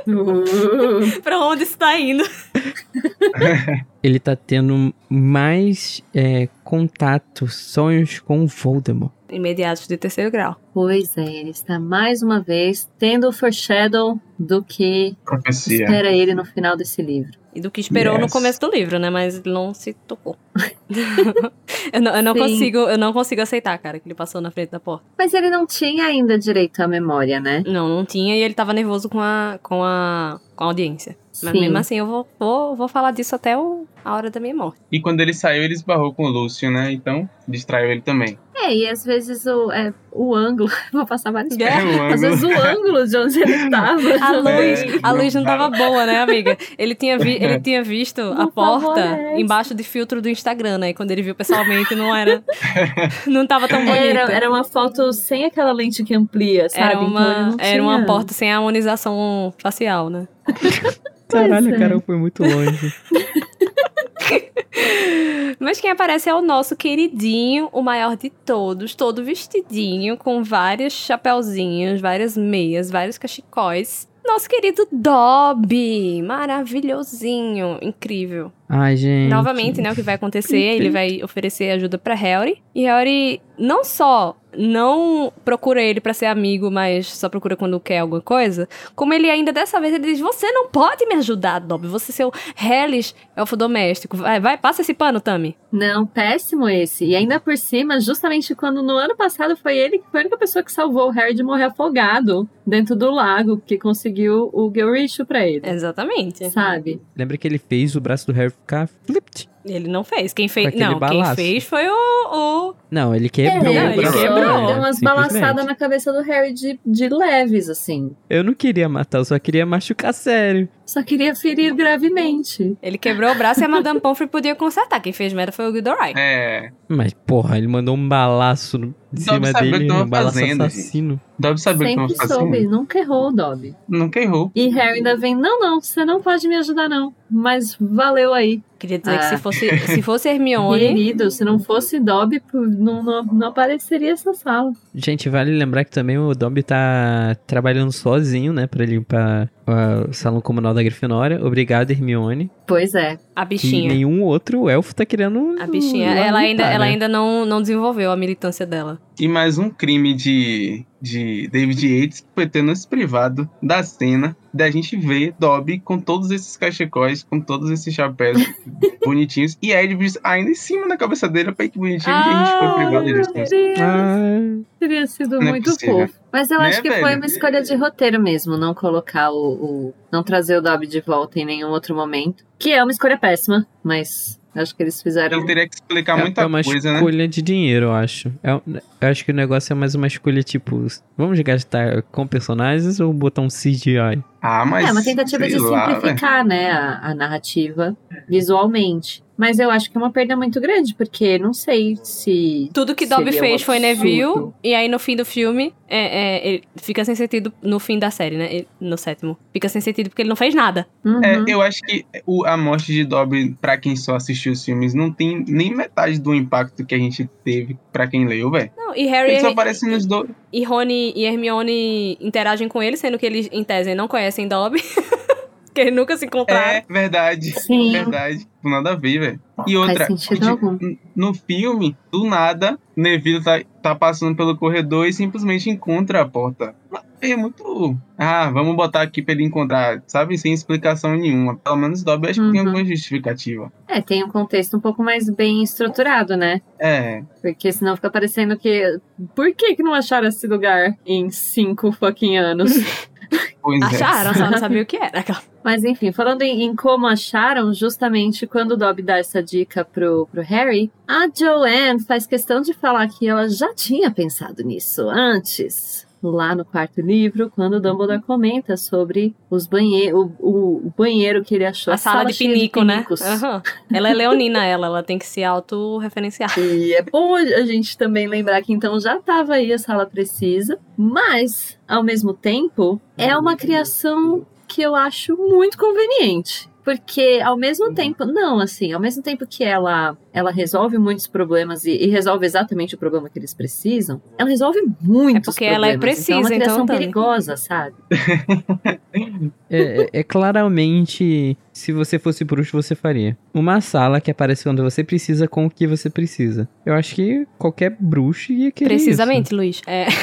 Uh, pra onde isso tá indo? Ele tá tendo mais é, contato, sonhos com o Voldemort. Imediatos de terceiro grau. pois é, ele está mais uma vez tendo o foreshadow do que Profecia. espera ele no final desse livro. E do que esperou no Yes. começo do livro, né? Mas ele não se tocou. eu não, eu não consigo, eu não consigo aceitar, cara, que ele passou na frente da porta. Mas ele não tinha ainda direito à memória, né? Não, não tinha e ele tava nervoso com a, com a, com a audiência. Mas Sim. mesmo assim, eu vou, vou, vou falar disso até o, a hora da minha morte. E quando ele saiu, ele esbarrou com o Lúcio, né? Então, distraiu ele também. É, e às vezes o, é, o ângulo. Vou passar vários É. Às vezes o ângulo de onde ele tava. A luz, É, a luz não não tava boa, né, amiga? Ele tinha, vi, ele tinha visto a Não porta favorece. embaixo de filtro do Instagram, né? E quando ele viu pessoalmente, não era. Não tava tão bonita. Era, era uma foto sem aquela lente que amplia, sabe? Era Então ele uma, não era uma porta sem harmonização facial, né? Caralho, é. o cara foi muito longe. Mas quem aparece é o nosso queridinho, o maior de todos, todo vestidinho, com vários chapeuzinhos, várias meias, vários cachecóis. Nosso querido Dobby, maravilhosinho, incrível. Ai, gente. Novamente, né, o que vai acontecer, ele vai oferecer ajuda pra Harry. E Harry não só não procura ele pra ser amigo, mas só procura quando quer alguma coisa, como ele ainda dessa vez ele diz: "Você não pode me ajudar, Dobby. Você é seu Hellish elfo doméstico. Vai, vai, passa esse pano, Tami." Não, péssimo esse. E ainda por cima, justamente quando no ano passado foi ele que foi a única pessoa que salvou o Harry de morrer afogado dentro do lago, que conseguiu o Gilricho pra ele. Exatamente. Sabe? Lembra que ele fez o braço do Harry ficar flipped? Ele não fez. Quem fez, não, quem balaço. fez foi o, o Não, ele quebrou É, ele quebrou. deu umas balaçadas na cabeça do Harry de, de leves, assim. Eu não queria matar, eu só queria machucar sério. Só queria ferir gravemente. ele quebrou o braço e a Madame Pomfrey podia consertar. Quem fez merda foi o Gilderoy. É. Mas, porra, ele mandou um balaço no- em Dobby cima que dele, um balaço fazendo, assassino. Dobby sabia o que Sempre tava soube, nunca errou o Dobby. Nunca errou. E Harry ainda vem, não, não, você não pode me ajudar, não. Mas valeu aí. Queria dizer que Ah. se fosse, se fosse Hermione, Querido, se não fosse Dobby, não, não, não apareceria essa sala. Gente, vale lembrar que também o Dobby tá trabalhando sozinho, né, pra limpar ah, o salão comunal da Grifinória. Obrigado, Hermione. Pois é. a Que bichinha. nenhum outro elfo tá querendo. A bichinha, ela ainda, limpar, ela né? ainda não, não desenvolveu a militância dela. E mais um crime de, de David Yates que foi ter nos privado da cena da gente ver Dobby com todos esses cachecóis, com todos esses chapéus bonitinhos. E Edward ainda em cima da cabeça dele, olha que bonitinho, e a gente foi privado disso. Teria, Ah, teria sido Não é muito possível. fofo. Mas eu Né, acho que velho? foi uma escolha de roteiro mesmo, não colocar o, o- não trazer o Dobby de volta em nenhum outro momento. Que é uma escolha péssima, mas Acho que eles fizeram. Ele teria que explicar É- muita é uma coisa, né? escolha de dinheiro, eu acho. É um- eu acho que o negócio é mais uma escolha, tipo, vamos gastar com personagens ou botar um CGI? Ah, mas. é uma tentativa de lá, simplificar, né, a, a narrativa visualmente. Mas eu acho que é uma perda muito grande, porque não sei se. Tudo que Dobby um fez foi. Neville, e aí no fim do filme, é, é, ele fica sem sentido no fim da série, né? Ele- no sétimo. Fica sem sentido porque ele não fez nada. Uhum. É, eu acho que o- a morte de Dobby, pra quem só assistiu os filmes, não tem nem metade do impacto que a gente teve pra quem leu, velho. Não, e Harry Ele só e, aparece nos dois. e Rony e Hermione interagem com ele, sendo que eles, em tese, não conhecem Dobby. que eles nunca se encontraram. É, verdade. Sim. Verdade. Não nada a ver, velho. E outra, Faz sentido e, algum. n- no filme, do nada, Neville tá, tá passando pelo corredor e simplesmente encontra a porta. É muito. Ah, vamos botar aqui pra ele encontrar, sabe? Sem explicação nenhuma. Pelo menos Dobby acho que tem Uhum. alguma justificativa. É, tem um contexto um pouco mais bem estruturado, né? É. Porque senão fica parecendo que. Por que, que não acharam esse lugar em cinco fucking anos? Pois é. Acharam, só não sabia o que era. Mas enfim, falando em, em como acharam, justamente quando o Dobby dá essa dica pro, pro Harry, a Joanne faz questão de falar que ela já tinha pensado nisso antes. Lá no quarto livro, quando o Dumbledore comenta sobre os banheiros, o, o- banheiro que ele achou. A sala, de cheia pinico, né? pinicos. Aham. Ela é leonina, ela. Ela tem que se autorreferenciar. E é bom a gente também lembrar que então já estava aí a sala precisa, mas ao mesmo tempo é uma criação que eu acho muito conveniente. Porque ao mesmo tempo, não, assim, ao mesmo tempo que ela ela resolve muitos problemas e, e resolve exatamente o problema que eles precisam, ela resolve muitos É porque ela é problemas. Então é uma precisa, criação então, Tami. perigosa, sabe? É, é- é claramente, se você fosse bruxo, você faria. Uma sala que aparece quando você precisa com o que você precisa. Eu acho que qualquer bruxo ia querer Precisamente, Luiz. É.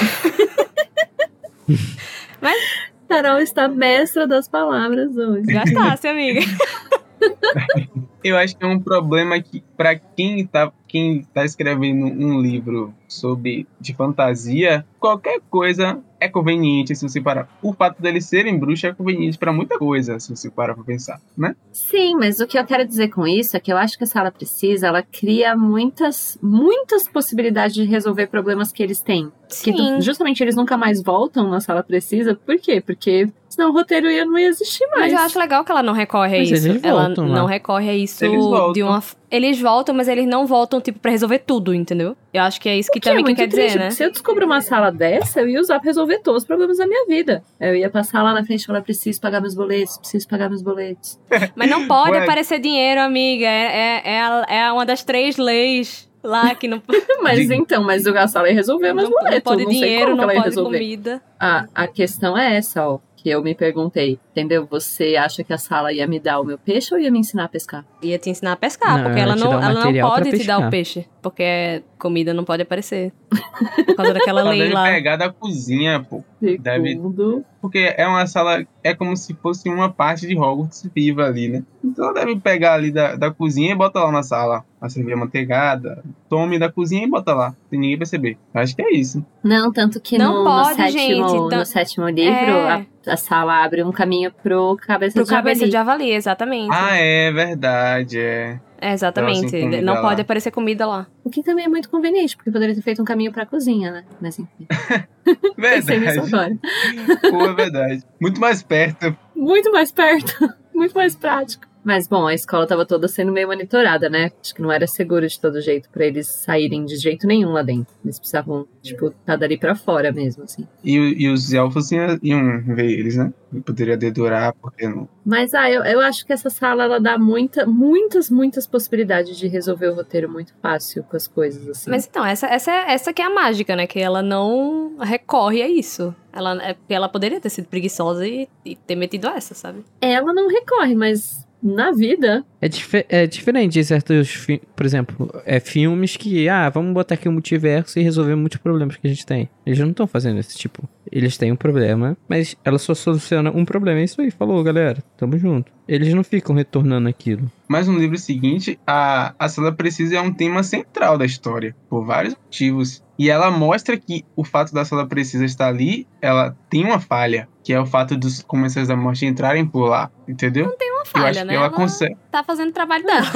Carol está mestra das palavras hoje. Gastasse, amiga. Eu acho que é um problema que, pra quem tá, quem tá escrevendo um livro sobre de fantasia, qualquer coisa é conveniente se você parar. O fato deles serem bruxos é conveniente pra muita coisa, se você parar pra pensar, né? Sim, mas o que eu quero dizer com isso é que eu acho que a sala precisa, ela cria muitas, muitas possibilidades de resolver problemas que eles têm. Que tu- Sim. justamente eles nunca mais voltam na sala precisa. Por quê? Porque senão o roteiro ia, não ia existir mais. Mas eu acho legal que ela não recorre a Mas isso. eles ela voltam não recorre a isso de uma. Eles voltam, mas eles não voltam, tipo, pra resolver tudo, entendeu? Eu acho que é isso que que é também que muito quer triste, dizer, né? Se eu descobrir uma sala dessa, eu ia usar pra resolver todos os problemas da minha vida. Eu ia passar lá na frente e falar: preciso pagar meus boletos, preciso pagar meus boletos. Mas não pode Ué. aparecer dinheiro, amiga. É, é, é, a- é uma das três leis lá que não, Mas então, mas a sala ia resolver meus não, boletos. não pode não dinheiro, não pode resolver. comida. A, a questão é essa, ó, que eu me perguntei, entendeu? Você acha que a sala ia me dar o meu peixe ou ia me ensinar a pescar? Ia te ensinar a pescar, Não, porque ela ela não, o ela não pode te dar o peixe. Porque comida não pode aparecer. Por causa daquela Ela lei deve lá. pegar da cozinha, pô. Deve- Porque é uma sala, é como se fosse uma parte de Hogwarts viva ali, né? Então ela deve pegar ali da, da cozinha e bota lá na sala. A cerveja manteigada, tome da cozinha e bota lá, sem ninguém perceber. Acho que é isso. Não, tanto que Não no, pode, no, sétimo, gente, tá- no sétimo livro, É. a, a sala abre um caminho pro cabeça Pro de cabeça javali. de javali, exatamente. Ah, é verdade, é. É, exatamente. Então, assim, não lá. pode aparecer comida lá. O que também é muito conveniente, porque poderia ter feito um caminho pra cozinha, né? Mas enfim, pensei nisso Verdade. agora. Pô, é verdade. Muito mais perto. Muito mais perto, muito mais prático. Mas bom, a escola tava toda sendo meio monitorada, né? Acho que não era seguro de todo jeito pra eles saírem de jeito nenhum lá dentro. Eles precisavam, tipo, tá dali pra fora mesmo, assim. E, e os elfos iam, iam ver eles, né? E poderia dedurar, porque não. Mas ah, eu, eu acho que essa sala ela dá muita, muitas, muitas possibilidades de resolver o roteiro muito fácil com as coisas, assim. Mas então, essa, essa, é- essa que é a mágica, né? Que ela não recorre a isso. Ela, é, ela poderia ter sido preguiçosa e, e ter metido essa, sabe? Ela não recorre, mas na vida. É, dife- é diferente de certos, por exemplo, é filmes que, ah, vamos botar aqui o multiverso e resolver muitos problemas que a gente tem. Eles não estão fazendo esse tipo. Eles têm um problema, mas ela só soluciona um problema. É isso aí, falou, galera. Tamo junto. Eles não ficam retornando aquilo. Mas no livro seguinte, a, a Sala Precisa é um tema central da história, por vários motivos. E ela mostra que o fato da Sala Precisa estar ali, ela tem uma falha, que é o fato dos Comensais da Morte entrarem por lá, entendeu? Não tem uma Eu falha, acho né? que ela Ela consegue. tá fazendo o trabalho dela.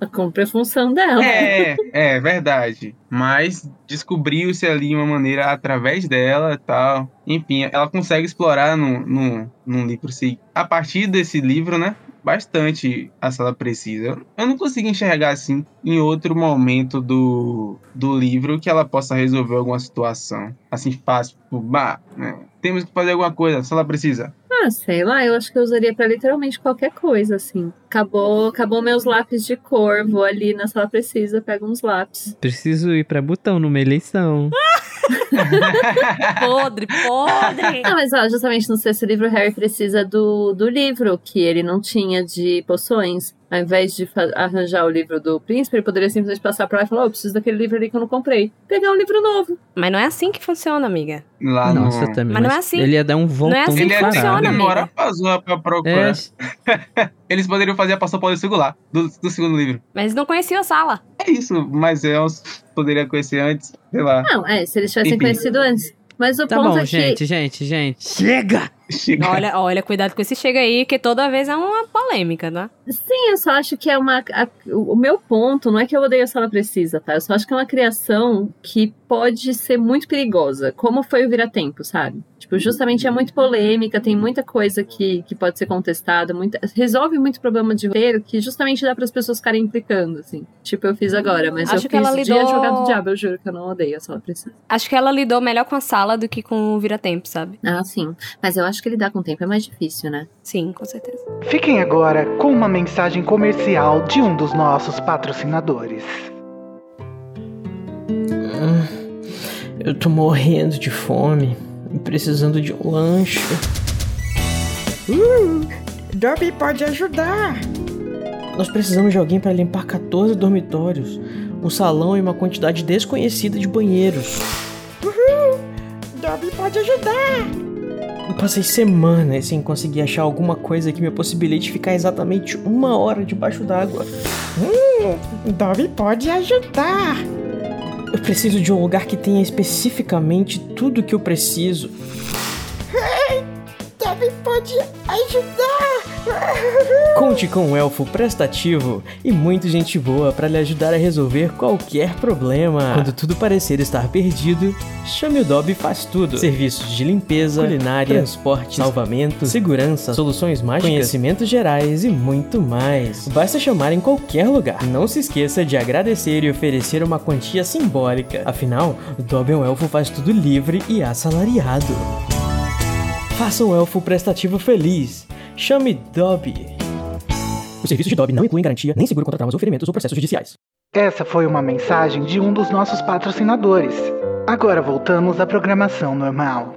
Ela cumpre a função dela. É, é verdade. Mas descobriu-se ali uma maneira através dela e tal. Enfim, ela consegue explorar no, no, num livro assim. A partir desse livro, né? Bastante a sala precisa. Eu não consigo enxergar assim em outro momento do, do livro que ela possa resolver alguma situação. Assim, fácil. Tipo, bah, né? Temos que fazer alguma coisa, a sala precisa. Ah, sei lá, eu acho que eu usaria pra literalmente qualquer coisa, assim. Acabou, acabou meus lápis de cor, vou ali na sala precisa, pego uns lápis. Preciso ir pra botão numa eleição. podre, podre. Ah, mas ó, justamente no sexto livro, o Harry precisa do, do livro que ele não tinha de poções. Ao invés de arranjar o livro do príncipe, ele poderia simplesmente passar pra lá e falar: "Ô, eu preciso daquele livro ali que eu não comprei. Pegar um livro novo. Mas não é assim que funciona, amiga. Lá Nossa, no. também. Mas não é assim. Ele ia dar um voltão é assim Ele que funciona, demorar amiga. pra zoar pra procurar. É, Eles poderiam fazer a passou pode segurar do, do segundo livro. Mas não conhecia a sala. É isso, mas eu poderia conhecer antes, sei lá. Não, é, se eles tivessem Enfim. conhecido antes. Mas o Tá ponto bom, é que. gente, gente, gente. Chega! Chega. Olha, olha, cuidado com esse chega aí, que toda vez é uma polêmica, tá? Sim, eu só acho que é uma. a- o meu ponto não é que eu odeio a sala precisa, tá? Eu só acho que é uma criação que pode ser muito perigosa, como foi o Vira-Tempo, sabe? Tipo, justamente é muito polêmica, tem muita coisa que, que pode ser contestada, muita, resolve muito problema de roteiro que justamente dá para as pessoas ficarem implicando, assim. Tipo, eu fiz agora, mas Acho eu que ela fiz de lidou- advogado do diabo, eu juro que eu não odeio a sala precisa. Acho que ela lidou melhor com a sala do que com o vira-tempo, sabe? Ah, sim. Mas eu acho que lidar com o tempo é mais difícil, né? Sim, com certeza. Fiquem agora com uma mensagem comercial de um dos nossos patrocinadores. Eu tô morrendo de fome e precisando de um lanche. Uh, Dobby pode ajudar. Nós precisamos de alguém para limpar 14 dormitórios, um salão e uma quantidade desconhecida de banheiros. Dobby pode ajudar. Eu passei semanas sem conseguir achar alguma coisa que me possibilite ficar exatamente uma hora debaixo d'água. Hum, Dobby pode ajudar. Eu preciso de um lugar que tenha especificamente tudo o que eu preciso. Dobby pode ajudar. Conte com um elfo prestativo e muito gente boa para lhe ajudar a resolver qualquer problema. Quando tudo parecer estar perdido, chame o Dobby faz tudo. Serviços de limpeza, culinária, transporte, salvamento, segurança, soluções mágicas, conhecimentos gerais e muito mais. Basta chamar em qualquer lugar. Não se esqueça de agradecer e oferecer uma quantia simbólica. Afinal, o Dobby é um elfo faz tudo livre e assalariado. Faça um elfo prestativo feliz. Chame Dobby. Os serviços de Dobby não incluem garantia, nem seguro contra traumas ou ferimentos ou processos judiciais. Essa foi uma mensagem de um dos nossos patrocinadores. Agora voltamos à programação normal.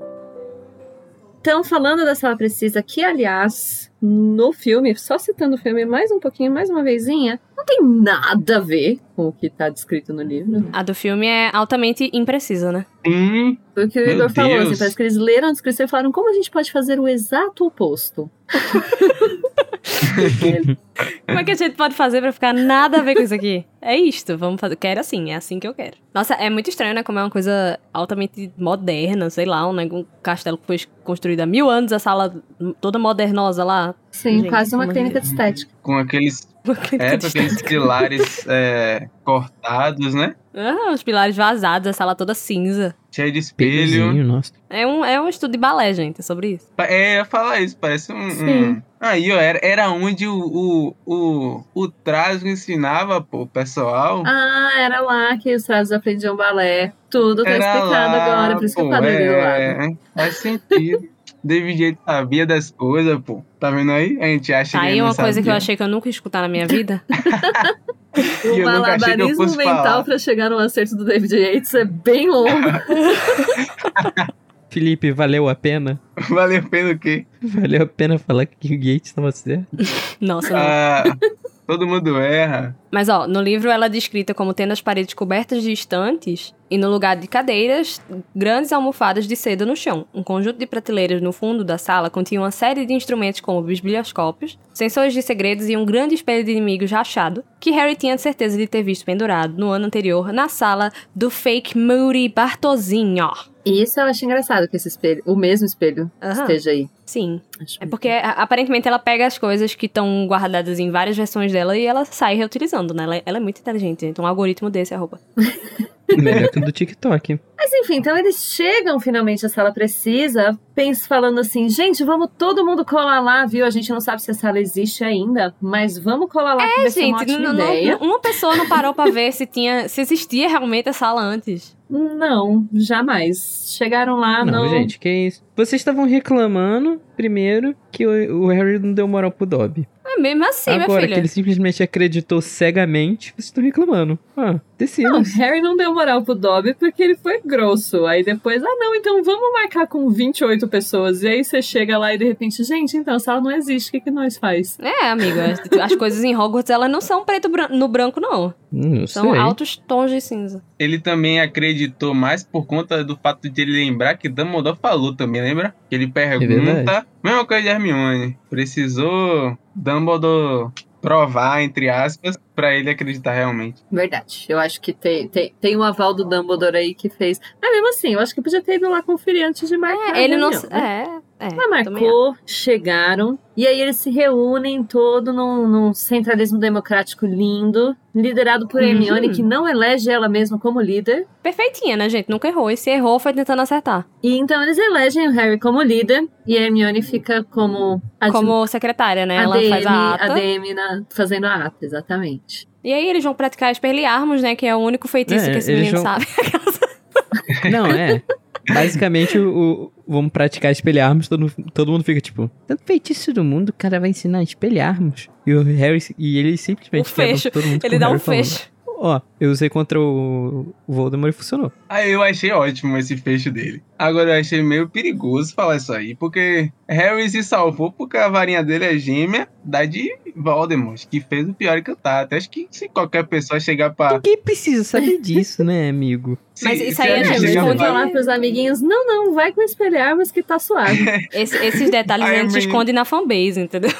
Então, falando da sala precisa, que aliás, no filme, só citando o filme mais um pouquinho, mais uma vezinha, não tem nada a ver com o que tá descrito no livro. A do filme é altamente imprecisa, né? Hum, Foi o que o Igor falou, assim, parece que eles leram a descrição e falaram como a gente pode fazer o exato oposto. Como é que a gente pode fazer pra ficar nada a ver com isso aqui? É isto, vamos fazer. Quero assim, é assim que eu quero. Nossa, é muito estranho, né? Como é uma coisa altamente moderna, sei lá, um, nego- um castelo que foi construído há mil anos, a sala toda modernosa lá. Sim, Gente, quase uma clínica de estética. com aqueles, é, de com aqueles pilares é, cortados, né? Ah, os pilares vazados, a sala toda cinza. Cheio de espelho. Nossa. É um, é um estudo de balé, gente, é sobre isso. É, eu ia falar isso, parece um. Sim. um- Aí, ó, era, era onde o, o, o, o Trasgo ensinava, pô, o pessoal. Ah, era lá que os trados aprendiam balé. Tudo tá era explicado lá, agora, por isso que eu pô, parei ali do lado. é, Faz sentido. David Yates sabia das coisas, pô. Tá vendo aí? A gente acha Tá que aí não uma coisa que eu sabia. achei que eu nunca ia escutar na minha vida. O eu nunca achei que eu malabarismo mental falar. pra chegar no acerto do David Yates é bem longo. Felipe, valeu a pena? Valeu a pena o quê? Valeu a pena falar que o Gates estava certo? Nossa, não. Ah, Todo mundo erra. Mas ó, no livro ela é descrita como tendo as paredes cobertas de estantes e no lugar de cadeiras, grandes almofadas de seda no chão. Um conjunto de prateleiras no fundo da sala continha uma série de instrumentos como bisbilhoscópios, sensores de segredos e um grande espelho de inimigos rachado, que Harry tinha certeza de ter visto pendurado no ano anterior na sala do fake Moody Bartozinho. E isso eu acho engraçado que esse espelho, o mesmo espelho, Aham. esteja aí. Sim. Acho É porque aparentemente ela pega as coisas que estão guardadas em várias versões dela e ela sai reutilizando, né? Ela, ela é muito inteligente, então um algoritmo desse é a roupa. Melhor que o do TikTok. Mas enfim, então eles chegam finalmente à sala precisa, pensa falando assim, gente, vamos todo mundo colar lá, viu? A gente não sabe se a sala existe ainda, mas vamos colar lá, uma Gente, ótima não- uma pessoa não parou pra ver se tinha, se existia realmente a sala antes. Não, jamais. Chegaram lá, não, não. gente, que isso? Vocês estavam reclamando, primeiro, que o, o Harry não deu moral pro Dobby. É mesmo assim, minha Agora filha. que ele simplesmente acreditou cegamente, vocês estão reclamando. Ah, Não, decidam. Harry não deu moral pro Dobby porque ele foi grosso. Aí depois, ah, não, então vamos marcar com 28 pessoas. E aí você chega lá e de repente, gente, então a sala não existe, o que, que nós faz? É, amiga, as, as coisas em Hogwarts, elas não são preto no branco, não. Hum, não São sei. altos tons de cinza. Ele também acreditou mais por conta do fato de ele lembrar que Dumbledore falou também, lembra? Que ele pergunta, verdade. mesma coisa de Hermione. Precisou Dumbledore provar, entre aspas, pra ele acreditar realmente. Verdade. Eu acho que tem, tem, tem um aval do Dumbledore aí que fez. Mas mesmo assim, eu acho que podia ter ido lá conferir antes de marcar. É, ele não. né? É, é. Mas também marcou, chegaram, e aí eles se reúnem todo num, num centralismo democrático lindo, liderado por Uhum. Hermione, que não elege ela mesma como líder. Perfeitinha, né, gente? Nunca errou. E se errou, foi tentando acertar. E então eles elegem o Harry como líder, e a Hermione fica como a Como secretária, né? Ela faz a ata. ADM na- fazendo a ata, exatamente. E aí eles vão praticar Expelliarmus, né? Que é o único feitiço É, que esse menino vão- sabe. Não, é. Basicamente, o- vamos praticar espelharmos, todo, todo mundo fica tipo, tanto feitiço do mundo, o cara vai ensinar a espelharmos. E o Harry, e ele simplesmente Um fecho. todo mundo Ele dá um Harry falando, fecho. Ó, eu usei contra o Voldemort e funcionou. Aí eu achei ótimo esse fecho dele. Agora eu achei meio perigoso falar isso aí, porque Harry se salvou porque a varinha dele é gêmea da de Voldemort, que fez o pior cantar. Acho que se qualquer pessoa chegar pra. Ninguém precisa saber disso, né, amigo? Se, Mas isso aí é alguém gente, esconde pra- falar pros amiguinhos, não, não, vai com espelharmos que tá suave. Esse- esses detalhes a gente esconde na fanbase, entendeu?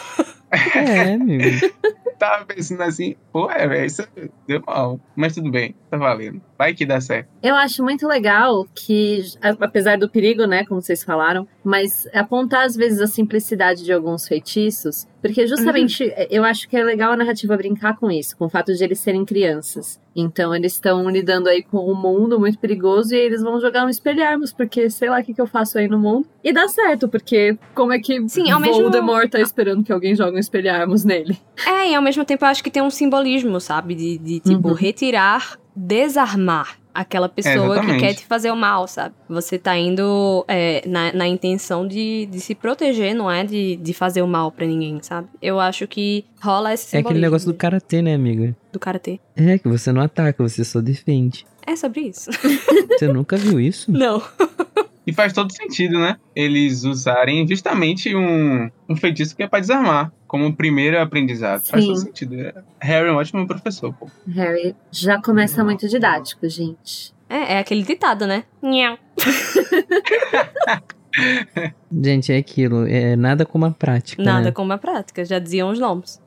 É, amigo. Tava pensando assim, pô, é, isso deu mal. Mas tudo bem, tá valendo. Vai que dá certo. Eu acho muito legal que, apesar do perigo, né, como vocês falaram, mas apontar às vezes a simplicidade de alguns feitiços, porque justamente Uhum. eu acho que é legal a narrativa brincar com isso, com o fato de eles serem crianças. Então eles estão lidando aí com um mundo muito perigoso e eles vão jogar um espelharmos, porque sei lá o que, que eu faço aí no mundo. E dá certo, porque como é que Sim, ao mesmo- Voldemort tá esperando que alguém jogue um espelharmos nele? É, e ao mesmo tempo eu acho que tem um simbolismo, sabe? De, de, tipo, Uhum. retirar, desarmar aquela pessoa que exatamente. quer te fazer o mal, sabe? Você tá indo é, na, na intenção de, de se proteger, não é de, de fazer o mal pra ninguém, sabe? Eu acho que rola esse É aquele negócio do karatê, né, amiga? do karatê. É, que você não ataca, você só defende. É sobre isso. Você nunca viu isso? Não. E faz todo sentido, né? Eles usarem justamente um, um feitiço que é pra desarmar, como primeiro aprendizado. Faz Sim. todo sentido. Harry é um ótimo professor, pô. Harry já começa muito didático, gente. É, é aquele ditado, né? Nhau. Gente, é aquilo. É nada como a prática. Nada né? como a prática, já diziam os nomes.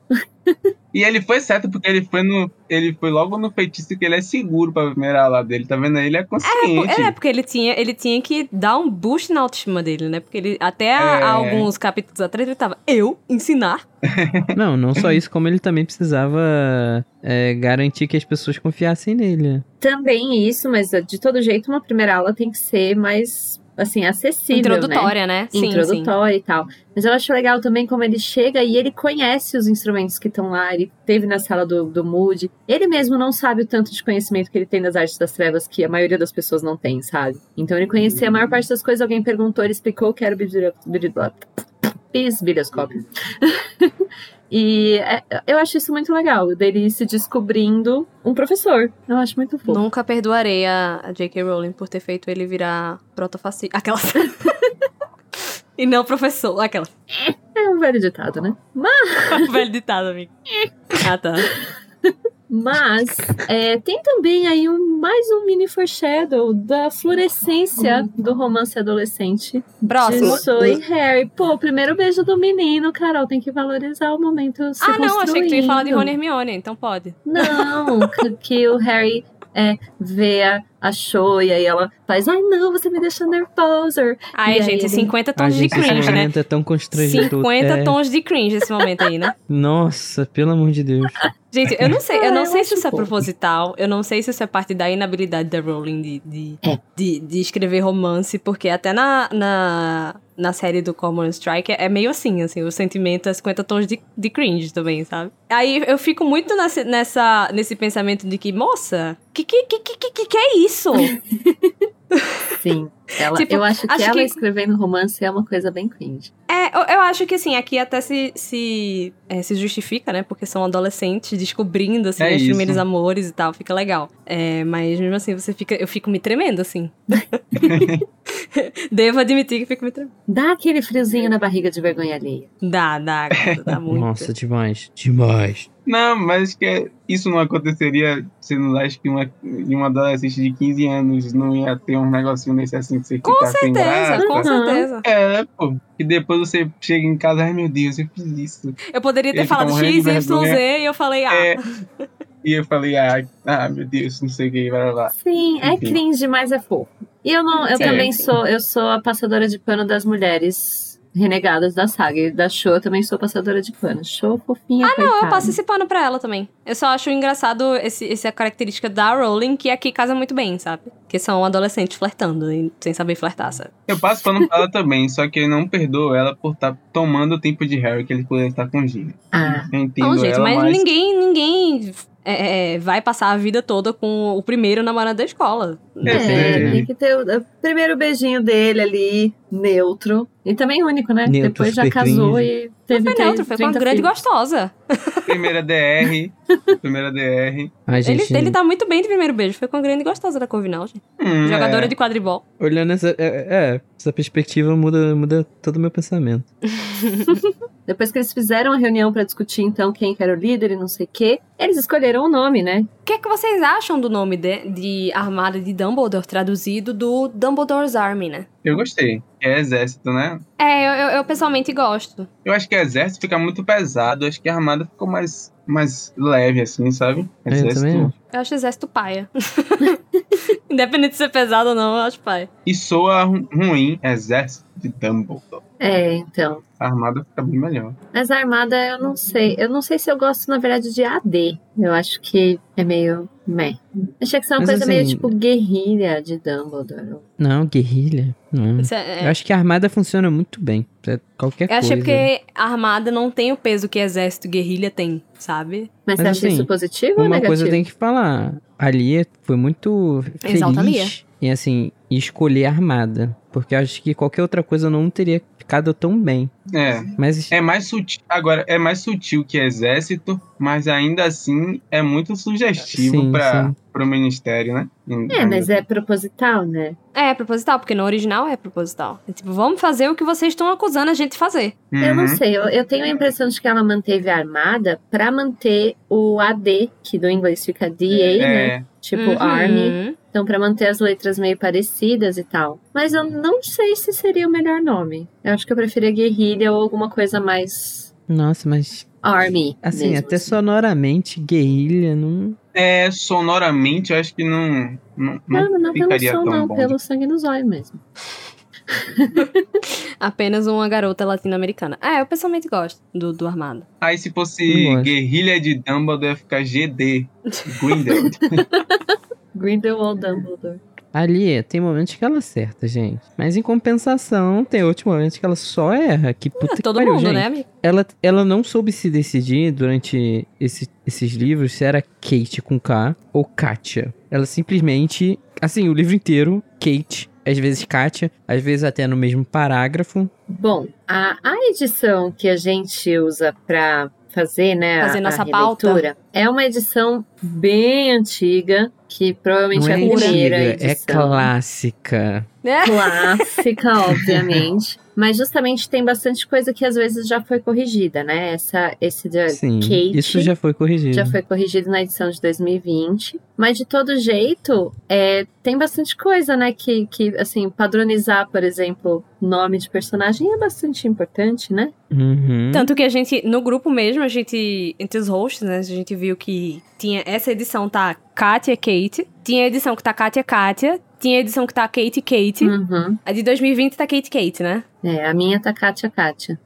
E ele foi certo porque ele foi no. Ele foi logo no feitiço que ele é seguro pra primeira aula dele, tá vendo? Ele é consciente. É, porque ele tinha, ele tinha que dar um boost na autoestima dele, né? Porque ele, até É. alguns capítulos atrás, ele tava, eu ensinar? Não, não só isso, como ele também precisava é, garantir que as pessoas confiassem nele. né? Também isso, mas de todo jeito, uma primeira aula tem que ser mais, assim, acessível, né? Introdutória, né? Sim, sim. Introdutória e tal. Mas eu acho legal também como ele chega e ele conhece os instrumentos que estão lá. Ele teve na sala do, do Moody. Ele mesmo não sabe o tanto de conhecimento que ele tem das artes das trevas que a maioria das pessoas não tem, sabe? Então ele conhecia a maior parte das coisas. Alguém perguntou, ele explicou que era o bisbilho- bisbilho- bisbilhoscópio. E é, eu acho isso muito legal, dele se descobrindo um professor. Eu acho muito fofo. Nunca perdoarei a, a J.K. Rowling por ter feito ele virar protofascista. Aquela. e não professor. Aquela. É um velho ditado, né? Mas Velho ditado, amigo. Ah, tá. Mas é, tem também aí um, mais um mini foreshadow da fluorescência do romance adolescente Próximo. de Zoe e Harry. Pô, primeiro beijo do menino, Carol, tem que valorizar o momento se Ah, não, achei que tu ia falar de. Rony e Hermione, então pode. Não, que, que o Harry é, vê a, a show e aí ela faz, ai não, você me deixa nervosa. Ai, E aí gente, ele- 50 A tons de gente cringe, né? é tão constrangedor. 50 é. tons de cringe esse momento aí, né? Nossa, pelo amor de Deus. Gente, eu não sei, eu Ah, não eu sei se acho isso é proposital, eu não sei se isso é parte da inabilidade da Rowling de, de, É. de, de escrever romance, porque até na, na, na série do Common Strike é meio assim, assim, o sentimento é 50 tons de, de cringe também, sabe? Aí eu fico muito nessa, nessa, nesse pensamento de que, moça, que que, que, que, que, que é isso? Sim, ela, Tipo, eu acho que acho ela que- escrevendo romance é uma coisa bem cringe. É, eu, eu acho que assim, aqui até se, se, é, se justifica, né? Porque são adolescentes descobrindo, assim, É os isso. primeiros amores e tal, fica legal. É, mas mesmo assim, você fica, eu fico me tremendo, assim. Devo admitir que fico me tremendo. Dá aquele friozinho na barriga de vergonha alheia. Dá, dá, dá muito. Nossa, demais. Demais. Não, mas que é- isso não aconteceria se não acho que uma, uma adolescente de 15 anos não ia ter um negocinho desse assim que você Com ficar sem certeza, graça. com certeza. É, pô. E depois você chega em casa, ai meu Deus, eu fiz isso. Eu poderia ter falado X, Y, Z e eu falei, ah, É. E eu falei, ah, ah meu Deus, não sei o que, vai lá. Sim, é Enfim. cringe, mas é fofo. E eu não, eu Sim, também sim. sou, eu sou a passadora de pano das mulheres renegadas da saga. E da Show eu também sou passadora de pano. Show fofinha, ah, Não, eu passo esse pano pra ela também. Eu só acho engraçado esse, essa característica da Rowling, que aqui casa muito bem, sabe? Que são adolescentes flertando, sem saber flertar, sabe? Eu passo pano pra ela também, só que eu não perdoo ela por estar tomando o tempo de Harry que ele poderia estar com Gina. Ah, Eu entendo Não, gente, ela, mas, mas ninguém, ninguém é, é, vai passar a vida toda com o primeiro namorado da escola. é, Depende. tem que ter o, o primeiro beijinho dele ali, neutro. E também único, né? Neutro, Depois já casou cringe. e teve Foi neutro, foi com uma 30 grande filhos. gostosa. primeira DR, primeira DR. Ai, Ele, gente, ele tá muito bem de primeiro beijo. Foi com a grande gostosa da Corvinal, gente. Hum, Jogadora é. de quadribol. olhando essa. É, é, essa perspectiva muda, muda todo o meu pensamento. Depois que eles fizeram a reunião pra discutir, então, quem que era o líder e não sei o quê, eles escolheram o nome, né? O que, é que vocês acham do nome de, de Armada de Dumbledore, traduzido do Dumbledore's Army, né? Eu gostei. É exército, né? É, eu, eu, eu pessoalmente gosto. Eu acho que exército fica muito pesado. Acho que a armada ficou mais, mais leve, assim, sabe? É, eu também acho. Eu acho exército paia. Independente de ser pesado ou não, eu acho paia. E soa ru- ruim, exército de Dumbledore. É, então. A armada fica bem melhor. Mas a armada, eu não sei. Eu não sei se eu gosto, na verdade, de AD. Eu acho que é meio meh. Achei que isso é uma Mas, coisa meio assim- tipo guerrilha de Dumbledore. Não, guerrilha. Não. Isso é- Eu acho que a armada funciona muito bem. Pra qualquer Eu coisa. achei porque a armada não tem o peso que exército e guerrilha tem, sabe? Mas, Mas, você acha assim, isso positivo ou Uma negativo? coisa eu tenho que falar. A Lia foi muito Exalta a Lia. feliz em, assim, escolher a armada. Porque eu acho que qualquer outra coisa não teria ficado tão bem. É. Mas É mais sutil. Agora, é mais sutil que exército, mas ainda assim é muito sugestivo para o ministério, né? É, mas é proposital, né? É, proposital, porque no original é proposital. É tipo, vamos fazer o que vocês estão acusando a gente de fazer. Eu não Uhum. sei, eu, eu tenho a impressão de que ela manteve a armada pra manter o AD, que do inglês fica DA, né? É, Tipo Uhum. Army. Então, pra manter as letras meio parecidas e tal. Mas eu não sei se seria o melhor nome. Eu acho que eu preferia guerrilha ou alguma coisa mais Nossa, mas Army. assim, mesmo, até sonoramente, guerrilha não. é, sonoramente, eu acho que não, não, Não, não, não pelo som, não, bom. pelo sangue nos olhos mesmo. Apenas uma garota latino-americana. É, eu pessoalmente gosto do, do armado. Aí se fosse guerrilha de Dumbledore, ia ficar GD. Grindelwald. Grindelwald Dumbledore. A Lia tem momentos que ela acerta, gente. Mas em compensação, tem outros momentos que ela só erra. Que puta que É, Todo pariu, mundo, gente. né, amigo? Ela, ela não soube se decidir durante esse- esses livros se era Kate com K ou Katia. Ela simplesmente, assim, o livro inteiro, Kate, às vezes Katia, às vezes até no mesmo parágrafo. Bom, a, a edição que a gente usa pra fazer, né, Fazer a, nossa a releitura, é uma edição bem antiga, que provavelmente Não é é a primeira antiga, é edição. clássica. É. clássica, obviamente. Mas justamente tem bastante coisa que às vezes já foi corrigida, né? Essa, esse da Sim, Kate isso já foi corrigido. já foi corrigido na edição de 2020. Mas de todo jeito, é, tem bastante coisa, né? Que, que, assim, padronizar, por exemplo, nome de personagem é bastante importante, né? Uhum. Tanto que a gente, no grupo mesmo, a gente, entre os hosts, né, a gente viu que tinha essa edição tá Katia Kate, tinha a edição que tá Katia Katia, tinha a edição que tá Kate Kate, Uhum. a de 2020 tá Kate Kate, né? É, a minha tá Kátia Kátia.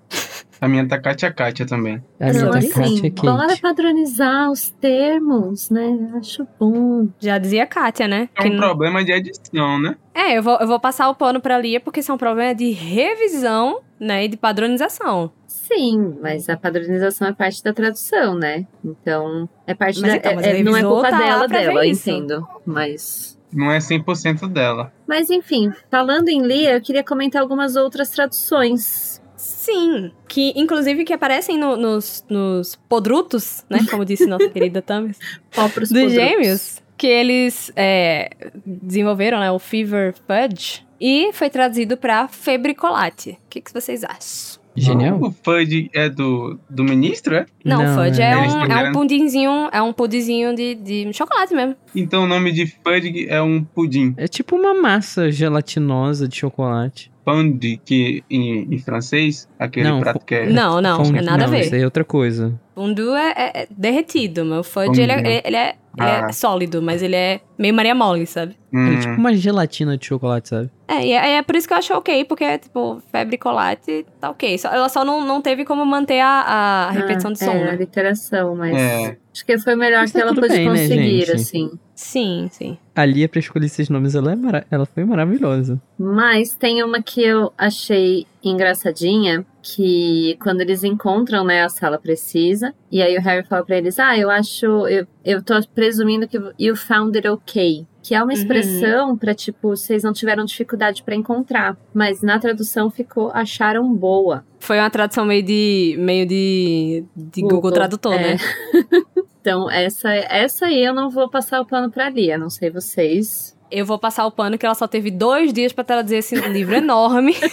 A minha tá Katia Katia também. A minha Então, da assim, Katia Kate. bora padronizar os termos, né? Acho bom. Já dizia Katia, né? É Que um n- problema de edição, né? É, eu vou, eu vou passar o pano pra Lia porque isso é um problema de revisão, né, e de padronização. Sim, mas a padronização é parte da tradução, né? Então, é parte Mas da. então, mas é- a não é culpa tá dela, dela, entendo. Mas. Não é 100% dela. Mas enfim, falando em Lia, eu queria comentar algumas outras traduções. Sim, que inclusive que aparecem no- nos, nos podrutos, né, como disse nossa querida Thames, Popros dos podrutos. gêmeos, que eles é, desenvolveram, né, o Fever Fudge, e foi traduzido pra Febricolate. O que, que vocês acham? Genial. O Fudge é do, do ministro, é? Não, Não, Fudge é- é, um, é um pudinzinho, é um pudinzinho de, de chocolate mesmo. Então o nome de Fudge é um pudim. É tipo uma massa gelatinosa de chocolate. Fondue, que em, em francês, aquele Não, prato que é... Não, não, Fondue- é nada a não, ver. Isso aí é outra coisa. Fundu é, é- é derretido, mas o fudge, ele, é, Fondue. ele, é, ele é Ah. sólido, mas ele é meio Maria Mole, sabe? Hum, Ele é tipo uma gelatina de chocolate, sabe? É, e é, é por isso que eu acho ok, porque, tipo, febre colate tá ok. Só- ela só não, não teve como manter a, a repetição Ah, de som, é, a né? literação, mas. É. Acho que foi o melhor Mas que tá ela pôde bem, né, conseguir, gente? assim. Sim, sim. A Lia, pra escolher esses nomes, ela, é mara- ela foi maravilhosa. Mas tem uma que eu achei engraçadinha, que quando eles encontram, né, a sala precisa, e aí o Harry fala pra eles, ah, eu acho, eu, eu tô presumindo que you found it okay. Que é uma Uhum. expressão pra, tipo, vocês não tiveram dificuldade pra encontrar. Mas na tradução ficou acharam boa. Foi uma tradução meio de. meio de. de Google, Google, Tradutor, é. né? Então, essa, essa aí eu não vou passar o pano pra Lia, não sei vocês. Eu vou passar o pano que ela só teve dois dias pra traduzir esse livro enorme.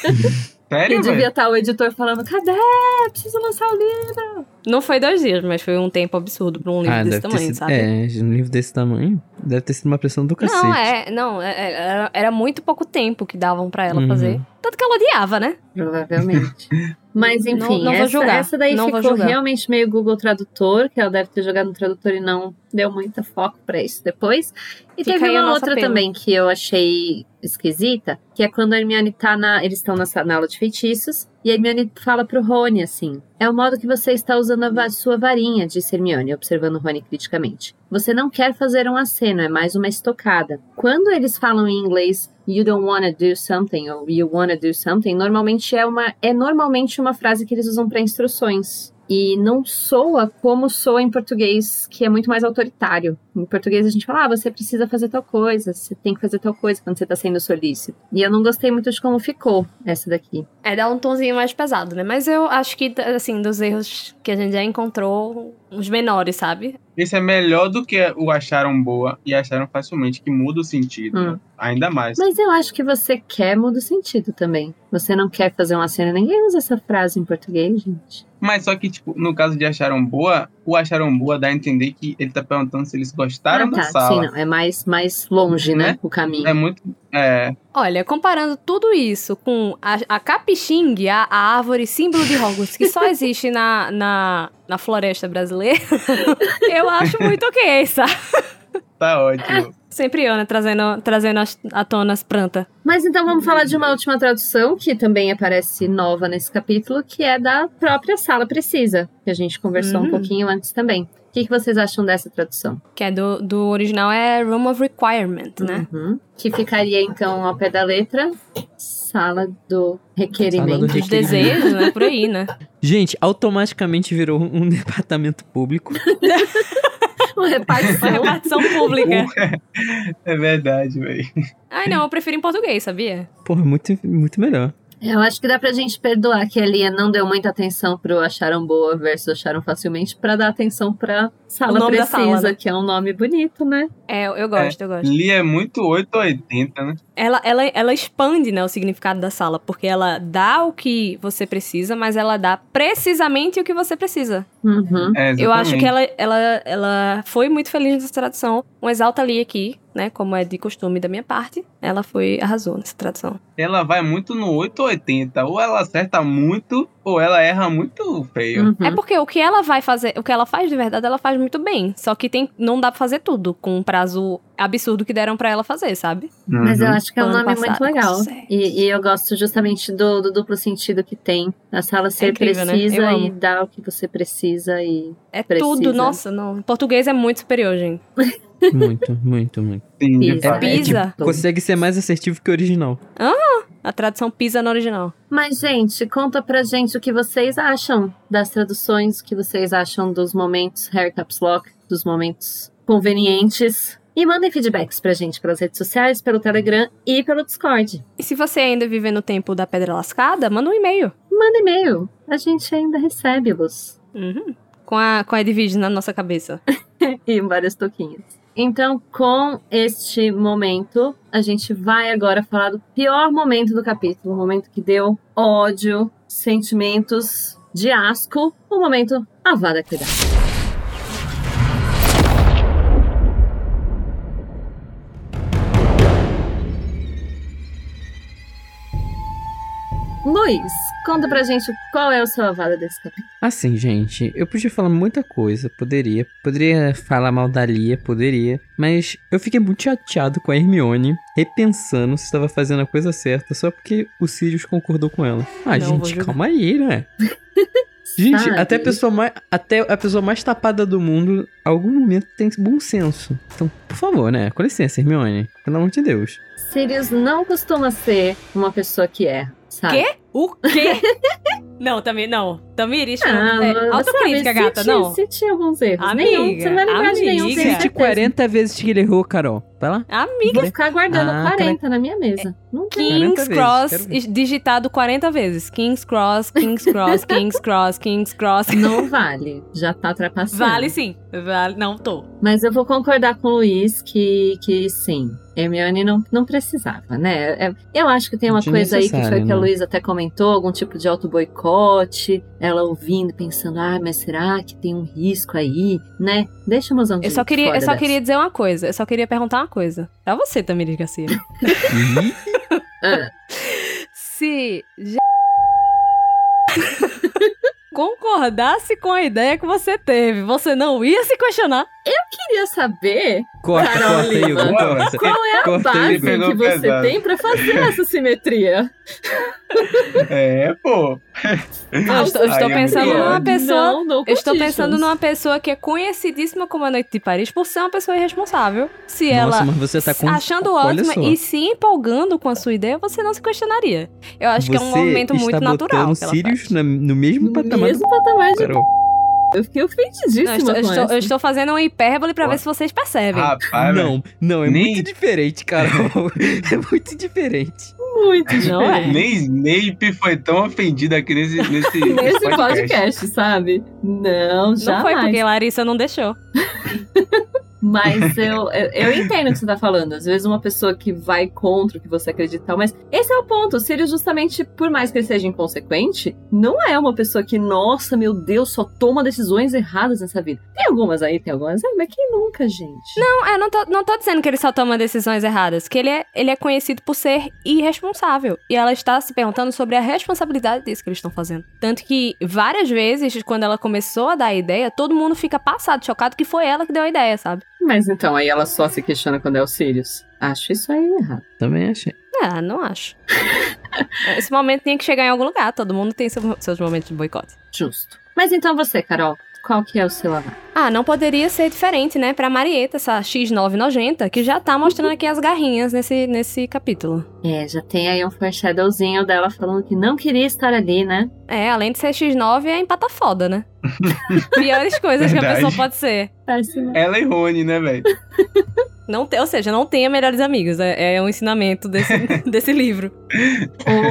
Sério, E devia estar o editor falando, cadê? Preciso lançar o livro. Não foi dois dias, mas foi um tempo absurdo pra um livro desse Ah, ter tamanho, sido, sabe? É, um livro desse tamanho, deve ter sido uma pressão do cacete. Não, é, não, é- é- era, era muito pouco tempo que davam pra ela Uhum. fazer. Tanto que ela odiava, né? Provavelmente. Mas enfim, Não- não essa, essa daí não ficou realmente meio Google Tradutor, que ela deve ter jogado no tradutor e não deu muito foco pra isso depois. E Fica teve uma outra apelo. também que eu achei esquisita, que é quando a Hermione tá na. Eles estão na, na aula de feitiços, e Hermione fala pro Rony assim: É o modo que você está usando a sua varinha, disse Hermione, observando Rony criticamente. Você não quer fazer um aceno, é mais uma estocada. Quando eles falam em inglês you don't wanna do something ou you wanna do something, normalmente é uma é normalmente uma frase que eles usam para instruções. E não soa como soa em português, que é muito mais autoritário. Em português a gente fala, ah, você precisa fazer tal coisa, você tem que fazer tal coisa quando você tá sendo solícito. E eu não gostei muito de como ficou essa daqui. É dar um tonzinho mais pesado, né? Mas eu acho que, assim, dos erros que a gente já encontrou, os menores, sabe? Esse é melhor do que o acharam boa e acharam facilmente, que muda o sentido. Hum. né? Ainda mais. Mas eu acho que você quer muda o sentido também. Você não quer fazer uma cena, ninguém usa essa frase em português, gente. Mas só que, tipo, no caso de acharam boa, o acharam boa dá a entender que ele tá perguntando se eles gostaram ah, da tá, sala. sim, não. É mais, mais longe, né? Né? O caminho. É muito. É. Olha, comparando tudo isso com a, a Capixing, a, a árvore símbolo de Hogwarts, que só existe na, na, na floresta brasileira, eu acho muito ok, sabe? Tá ótimo. Sempre eu, né? Trazendo, trazendo à tona as plantas. Mas então vamos falar de uma última tradução que também aparece nova nesse capítulo, que é da própria Sala Precisa, que a gente conversou um Hum. pouquinho antes também. O que, que vocês acham dessa tradução? Que é do, do original é Room of Requirement, né? Uhum. Que ficaria então ao pé da letra Sala do Requerimento. Sala do Requerimento. desejos, né? Por aí, né? Gente, automaticamente virou um departamento público. Uma Uma repartição. repartição pública. É verdade, velho. Ai, não, eu prefiro em português, sabia? Porra, muito, muito melhor. Eu acho que dá pra gente perdoar que a Lia não deu muita atenção pro acharam boa versus acharam facilmente pra dar atenção pra Sala o nome da Precisa, sala, né? que é um nome bonito, né? É, eu, gosto, eu gosto. Lee é muito 880, né? Ela, ela, ela expande, né, o significado da sala, porque ela dá o que você precisa, mas ela dá precisamente o que você precisa. Uhum. É, Eu acho que ela, ela, ela foi muito feliz nessa tradução. Um exalta ali aqui, né? Como é de costume da minha parte. Ela foi, arrasou nessa tradução. Ela vai muito no 880. Ou ela acerta muito, ou ela erra muito feio. Uhum. É porque o que ela vai fazer, o que ela faz de verdade, ela faz muito bem. Só que tem, não dá pra fazer tudo com um prazo absurdo que deram pra ela fazer, sabe? Mas eu Uhum. acho que é um Ano nome passado, muito legal. E, e eu gosto justamente do, do duplo sentido que tem. A sala ser incrível, né? precisa Eu e dar o que você precisa e. É Precisa. tudo, nossa, não. Português é muito superior, gente. Muito, muito, muito. Sim, de Pisa. É pisa. Consegue ser mais assertivo que o original. A tradução pisa no original. Mas, gente, conta pra gente o que vocês acham das traduções, o que vocês acham dos momentos Hair Caps Lock, dos momentos convenientes. E mandem feedbacks pra gente pelas redes sociais, pelo Telegram e pelo Discord. E se você ainda vive no tempo da pedra lascada, manda um e-mail. Manda e-mail, a gente ainda recebe-los. Uhum. Com a, com a Edwige na nossa cabeça. e vários toquinhos. Então, com este momento, a gente vai agora falar do pior momento do capítulo, o momento que deu ódio, sentimentos de asco, o momento Avada Kedavra. Luiz, conta pra gente qual é o seu Avada desse capítulo. Assim, gente, eu podia falar muita coisa, poderia. Poderia falar mal da Lia, poderia. Mas eu fiquei muito chateado com a Hermione, repensando se estava fazendo a coisa certa, só porque o Sirius concordou com ela. Ah, Não, gente, calma aí, né? Gente, Sabe? até a, pessoa mais, até a pessoa mais tapada do mundo, algum momento tem bom senso. Então, por favor, né? Com licença, Hermione. Pelo amor de Deus. Sirius não costuma ser uma pessoa que erra, sabe? Quê? O quê? não, também não. Tamires, Ah, é, autocrítica, sabe, gata, se não. Se tinha alguns erros. Amiga, nenhum. Você não vai lembrar de nenhum. amiga. tenho Existe certeza. 40 vezes que ele errou, Carol. Vai lá. Amiga, Vou ficar guardando Ah, 40 na minha mesa. Não tem. 40 King's Cross digitado 40 vezes. King's Cross, King's Cross, King's Cross, King's Cross. Não vale. Já tá ultrapassando. Vale sim. Vale, não tô. Mas eu vou concordar com o Luiz que, que sim. Hermione não, não precisava, né? É- eu acho que tem uma coisa aí que foi desnecessário, que a né? Luísa até comentou, algum tipo de auto-boicote, ela ouvindo, pensando, ah, mas será que tem um risco aí, né? Deixa meus Eu só queria, eu só queria dizer uma coisa. Eu só queria perguntar uma coisa. Pra você, Tamires Garcia. Ih, Se já concordasse com a ideia que você teve, você não ia se questionar? Queria saber corta, Carol corta qual é a Corta base que você pesado. tem pra fazer essa simetria. É, pô. Eu estou, eu estou é pensando muito numa pessoa. Não, Eu estou pensando numa pessoa que é conhecidíssima como a Noite de Paris por ser uma pessoa irresponsável. Se Nossa, ela mas você tá com... achando ótima e se empolgando com a sua ideia, você não se questionaria. Eu acho que é um Você movimento muito natural. Sirius na- no mesmo No patamar do mesmo patamar de... Carol. Eu fiquei ofendidíssima Não, eu, estou, eu, estou, essa. eu estou fazendo uma hipérbole pra Ó. ver se vocês percebem. Rapaz. Não, não, é Nem- muito diferente, Carol. é muito diferente. Muito Não é? Nem Snape foi tão ofendido aqui nesse, nesse, Nesse podcast, sabe? Não, não jamais. foi porque Larissa não deixou. Mas eu, eu, eu entendo o que você tá falando. Às vezes uma pessoa que vai contra o que você acredita e tal, mas esse é o ponto. O Sirius, justamente, por mais que ele seja inconsequente, não é uma pessoa que, nossa, meu Deus, só toma decisões erradas nessa vida. Tem algumas aí, tem algumas aí, mas quem nunca, gente? Não, eu não tô, não tô dizendo que ele só toma decisões erradas, que ele é, ele é conhecido por ser irresponsável. E ela está se perguntando sobre a responsabilidade disso que eles estão fazendo. Tanto que várias vezes, quando ela começou a dar a ideia, todo mundo fica passado, chocado que foi ela que deu a ideia, sabe? Mas então, aí ela só se questiona quando é o Sirius. Acho isso aí errado. Também achei. Ah, não acho. Esse momento tinha que chegar em algum lugar, todo mundo tem seu- seus momentos de boicote. Justo. Mas então você, Carol, qual que é o seu lavar? Ah, não poderia ser diferente, né? Pra Marieta, essa X9 nojenta, que já tá mostrando aqui as garrinhas nesse, nesse capítulo. É, já tem aí um foreshadowzinho dela falando que não queria estar ali, né? É, além de ser X9, é empata foda, né? Piores coisas que a Verdade. pessoa pode ser. Péssimo. Ela e Rony, né, velho? Não te- ou seja, não tenha melhores amigos. É, é um ensinamento desse, desse livro.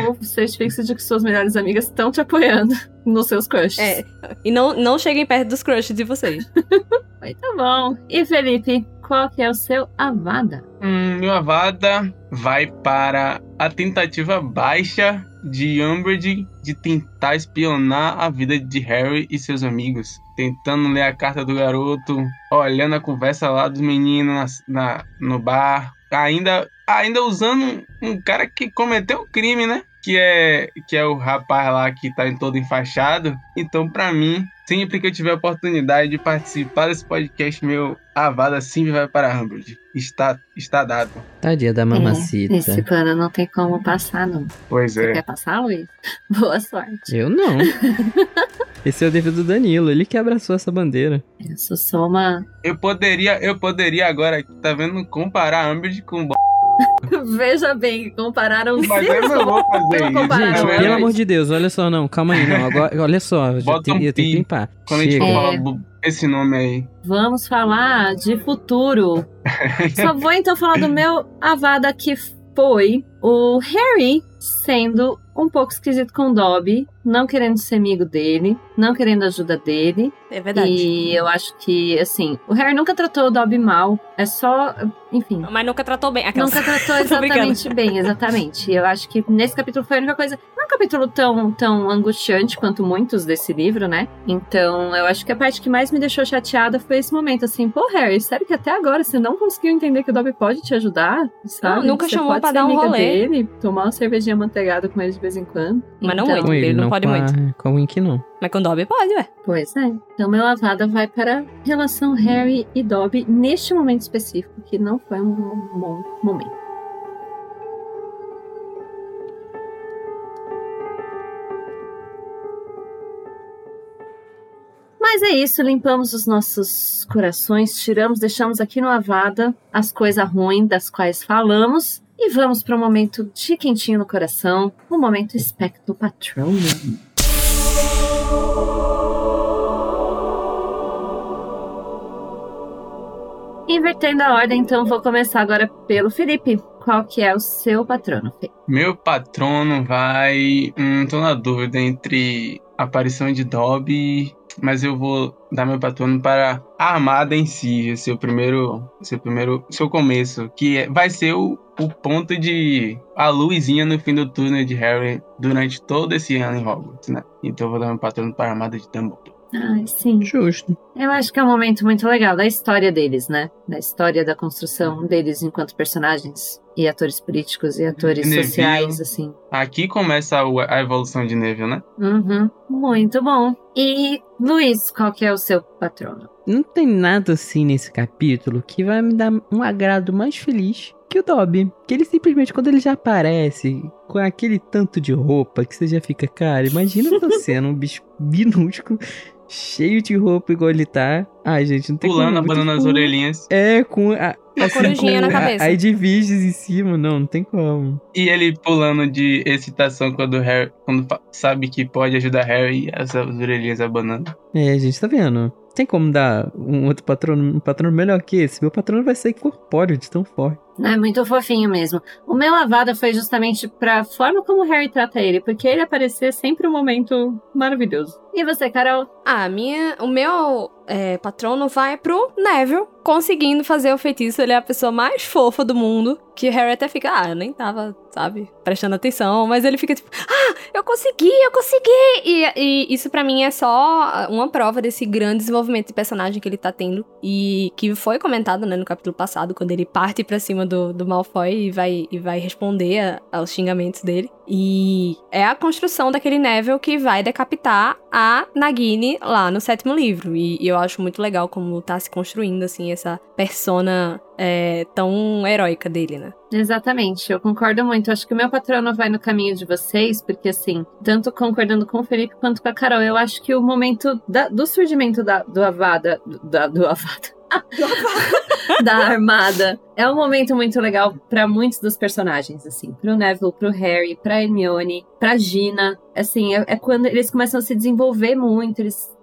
Ou certifique-se de que suas melhores amigas estão te apoiando nos seus crushes. É. E não, não cheguem perto dos crushes de vocês. Muito bom. E Felipe, qual que é o seu Avada? Hum, meu Avada vai para a tentativa baixa de Umbridge de tentar espionar a vida de Harry e seus amigos. Tentando ler a carta do garoto, olhando a conversa lá dos meninos na, na- no bar. Ainda, ainda usando um cara que cometeu um crime, né? Que é, que é o rapaz lá que tá em todo enfaixado. Então, pra mim, sempre que eu tiver a oportunidade de participar desse podcast, meu avada sempre vai para a Umbridge. Está, está dado. Tadinha da mamacita. É, esse pano não tem como passar, não. Pois Você é. quer passar, Luiz? Boa sorte. Eu não. Esse é o dever do Danilo, ele que abraçou essa bandeira. Eu sou só uma. Eu poderia, eu poderia agora, tá vendo, comparar a Umbridge com o Veja bem, compararam Mas eu não vou fazer Vamos isso. Gente, Não, pelo amor de Deus, olha só, não, calma aí, não. Agora, olha só, já Bota tem, um eu tenho que limpar. Quando a gente Chega. É. fala esse nome aí. Vamos falar de futuro. Só vou então falar do meu Avada que foi o Harry sendo um pouco esquisito com o Dobby, não querendo ser amigo dele, não querendo a ajuda dele. É verdade. E eu acho que, assim, o Harry nunca tratou o Dobby mal. É só, enfim. Mas nunca tratou bem. Aquelas... Nunca tratou exatamente bem, exatamente. E eu acho que nesse capítulo foi a única coisa. Não é um capítulo tão, tão angustiante quanto muitos desse livro, né? Então eu acho que a parte que mais me deixou chateada foi esse momento, assim, pô, Harry, sério que até agora você não conseguiu entender que o Dobby pode te ajudar? Sabe? nunca Você chamou pra dar um rolê. dele, tomar uma cervejinha manteigada com ele de vez em quando. Mas não Então, muito. Com ele, ele não não pode com a- muito. Com a Wink, não. Mas com Dobby pode, ué. Pois é. Então meu Avada vai para a relação Harry e Dobby neste momento específico, que não foi um bom momento. Mas é isso, limpamos os nossos corações, tiramos, deixamos aqui no Avada as coisas ruins das quais falamos e vamos para um momento de quentinho no coração, o momento Espectro Patronum. Invertendo a ordem, então vou começar agora pelo Felipe. Qual que é o seu patrono? Meu patrono vai. Hum, tô na dúvida entre a aparição de Dobby, mas eu vou dar meu patrono para a armada em si, é o primeiro, esse é primeiro, seu começo, que é- vai ser o, o ponto de a luzinha no fim do túnel de Harry durante todo esse ano em Hogwarts, né? Então eu vou dar meu patrono para a armada de Dumbledore. Ai, sim. Justo. Eu acho que é um momento muito legal da história deles, né? Da história da construção deles enquanto personagens e atores políticos e atores Neville. sociais, assim. Aqui começa a evolução de Neville, né? Uhum. Muito bom. E, Luiz, qual que é o seu patrono? Não tem nada assim nesse capítulo que vai me dar um agrado mais feliz que o Dobby. Que ele simplesmente, quando ele já aparece com aquele tanto de roupa, que você já fica, cara, imagina você num bicho minúsculo, cheio de roupa igual ele tá. Ai, gente, não tem Pulando, como. abanando as Tipo, orelhinhas. É, com a. Uma corujinha na cabeça. Aí de virgens em cima, não, não tem como. E ele pulando de excitação quando Harry, quando sabe que pode ajudar Harry e as orelhinhas abanando. É, gente, tá vendo? Tem como dar um outro patrono, um patrono melhor que esse? Meu patrono vai ser incorpóreo de tão forte. É muito fofinho mesmo. O meu lavada foi justamente pra forma como o Harry trata ele, porque ele aparecer é sempre um momento maravilhoso. E você, Carol? Ah, minha, o meu é, patrono vai pro Neville, conseguindo fazer o feitiço. Ele é a pessoa mais fofa do mundo. Que o Harry até fica, ah, eu nem tava, sabe, prestando atenção. Mas ele fica tipo, ah, eu consegui, eu consegui! E, e isso pra mim é só uma prova desse grande desenvolvimento de personagem que ele tá tendo. E que foi comentado, né, no capítulo passado, quando ele parte pra cima do, do Malfoy e vai, e vai responder a- aos xingamentos dele. E é a construção daquele Neville que vai decapitar a Nagini lá no sétimo livro. E, e eu acho muito legal como tá se construindo, assim, essa persona é, tão heróica dele, né? Exatamente, eu concordo muito. Acho que o meu patrono vai no caminho de vocês, porque assim, tanto concordando com o Felipe quanto com a Carol, eu acho que o momento da- do surgimento da, do Avada. Da- do Avada. da armada. É um momento muito legal pra muitos dos personagens, assim, pro Neville, pro Harry, pra Hermione, pra Gina. Assim, é, é quando eles começam a se desenvolver muito, eles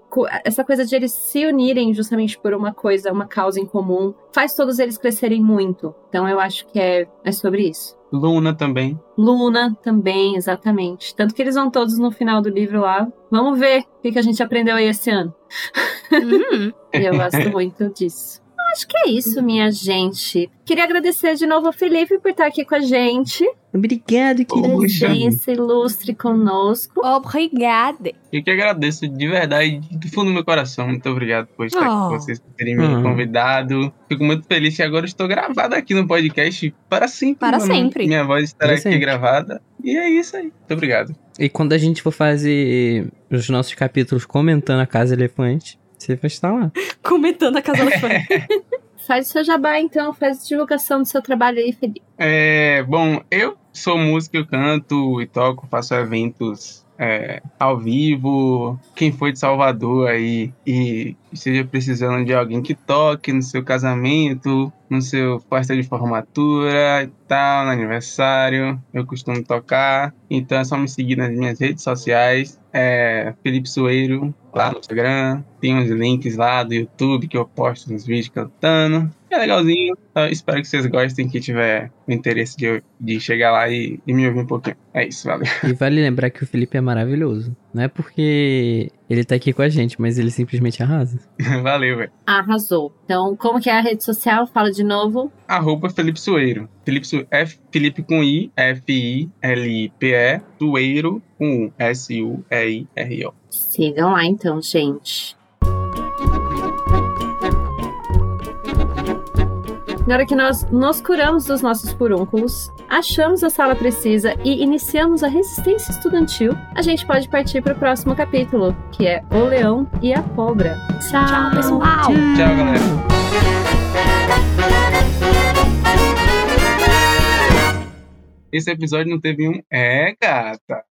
essa coisa de eles se unirem justamente por uma coisa, uma causa em comum, faz todos eles crescerem muito. Então eu acho que é, é sobre isso. Luna também. Luna também, exatamente. Tanto que eles vão todos no final do livro lá. Vamos ver o que, que a gente aprendeu aí esse ano. Hum, E eu gosto muito disso. Acho que é isso, minha gente. Queria agradecer de novo ao Felipe por estar aqui com a gente. Obrigado, querido. Poxa. Presença ilustre conosco. obrigada. Eu que agradeço de verdade, do fundo do meu coração. Muito obrigado por estar aqui Oh. com vocês, por terem me Hum. convidado. Fico muito feliz que agora estou gravado aqui no podcast para sempre. Para mano. sempre. Minha voz estará Para aqui sempre. gravada. E é isso aí. Muito obrigado. E quando a gente for fazer os nossos capítulos comentando a Casa Elefante, você vai estar lá. Comentando a casa elefante. Faz o seu jabá, então. Faz a divulgação do seu trabalho aí, Felipe. É, bom, eu sou músico, eu canto e toco, faço eventos é, ao vivo. Quem foi de Salvador aí e esteja precisando de alguém que toque no seu casamento, no seu festa de formatura e tal, no aniversário, eu costumo tocar. Então é só me seguir nas minhas redes sociais. É Felipe Soeiro, lá no Instagram. Tem uns links lá do YouTube que eu posto uns vídeos cantando. É legalzinho. Eu espero que vocês gostem, que tiver o interesse de, de chegar lá e, e me ouvir um pouquinho. É isso, valeu. E vale lembrar que o Felipe é maravilhoso. Não é porque ele tá aqui com a gente, mas ele simplesmente arrasa. valeu, velho. Arrasou. Então, como que é a rede social? Fala de novo. Arroba Felipe Soeiro. Felipe, Su- F, Felipe com I, F-I-L-I-P-E, Sueiro com U, S-U-E-I-R-O. Sigam lá, então, gente. Agora que nós nos curamos dos nossos furúnculos, achamos a sala precisa e iniciamos a resistência estudantil, a gente pode partir para o próximo capítulo, que é O Leão e a Cobra. Tchau, Tchau, pessoal. Tchau, galera. Esse episódio não teve um. É, gata.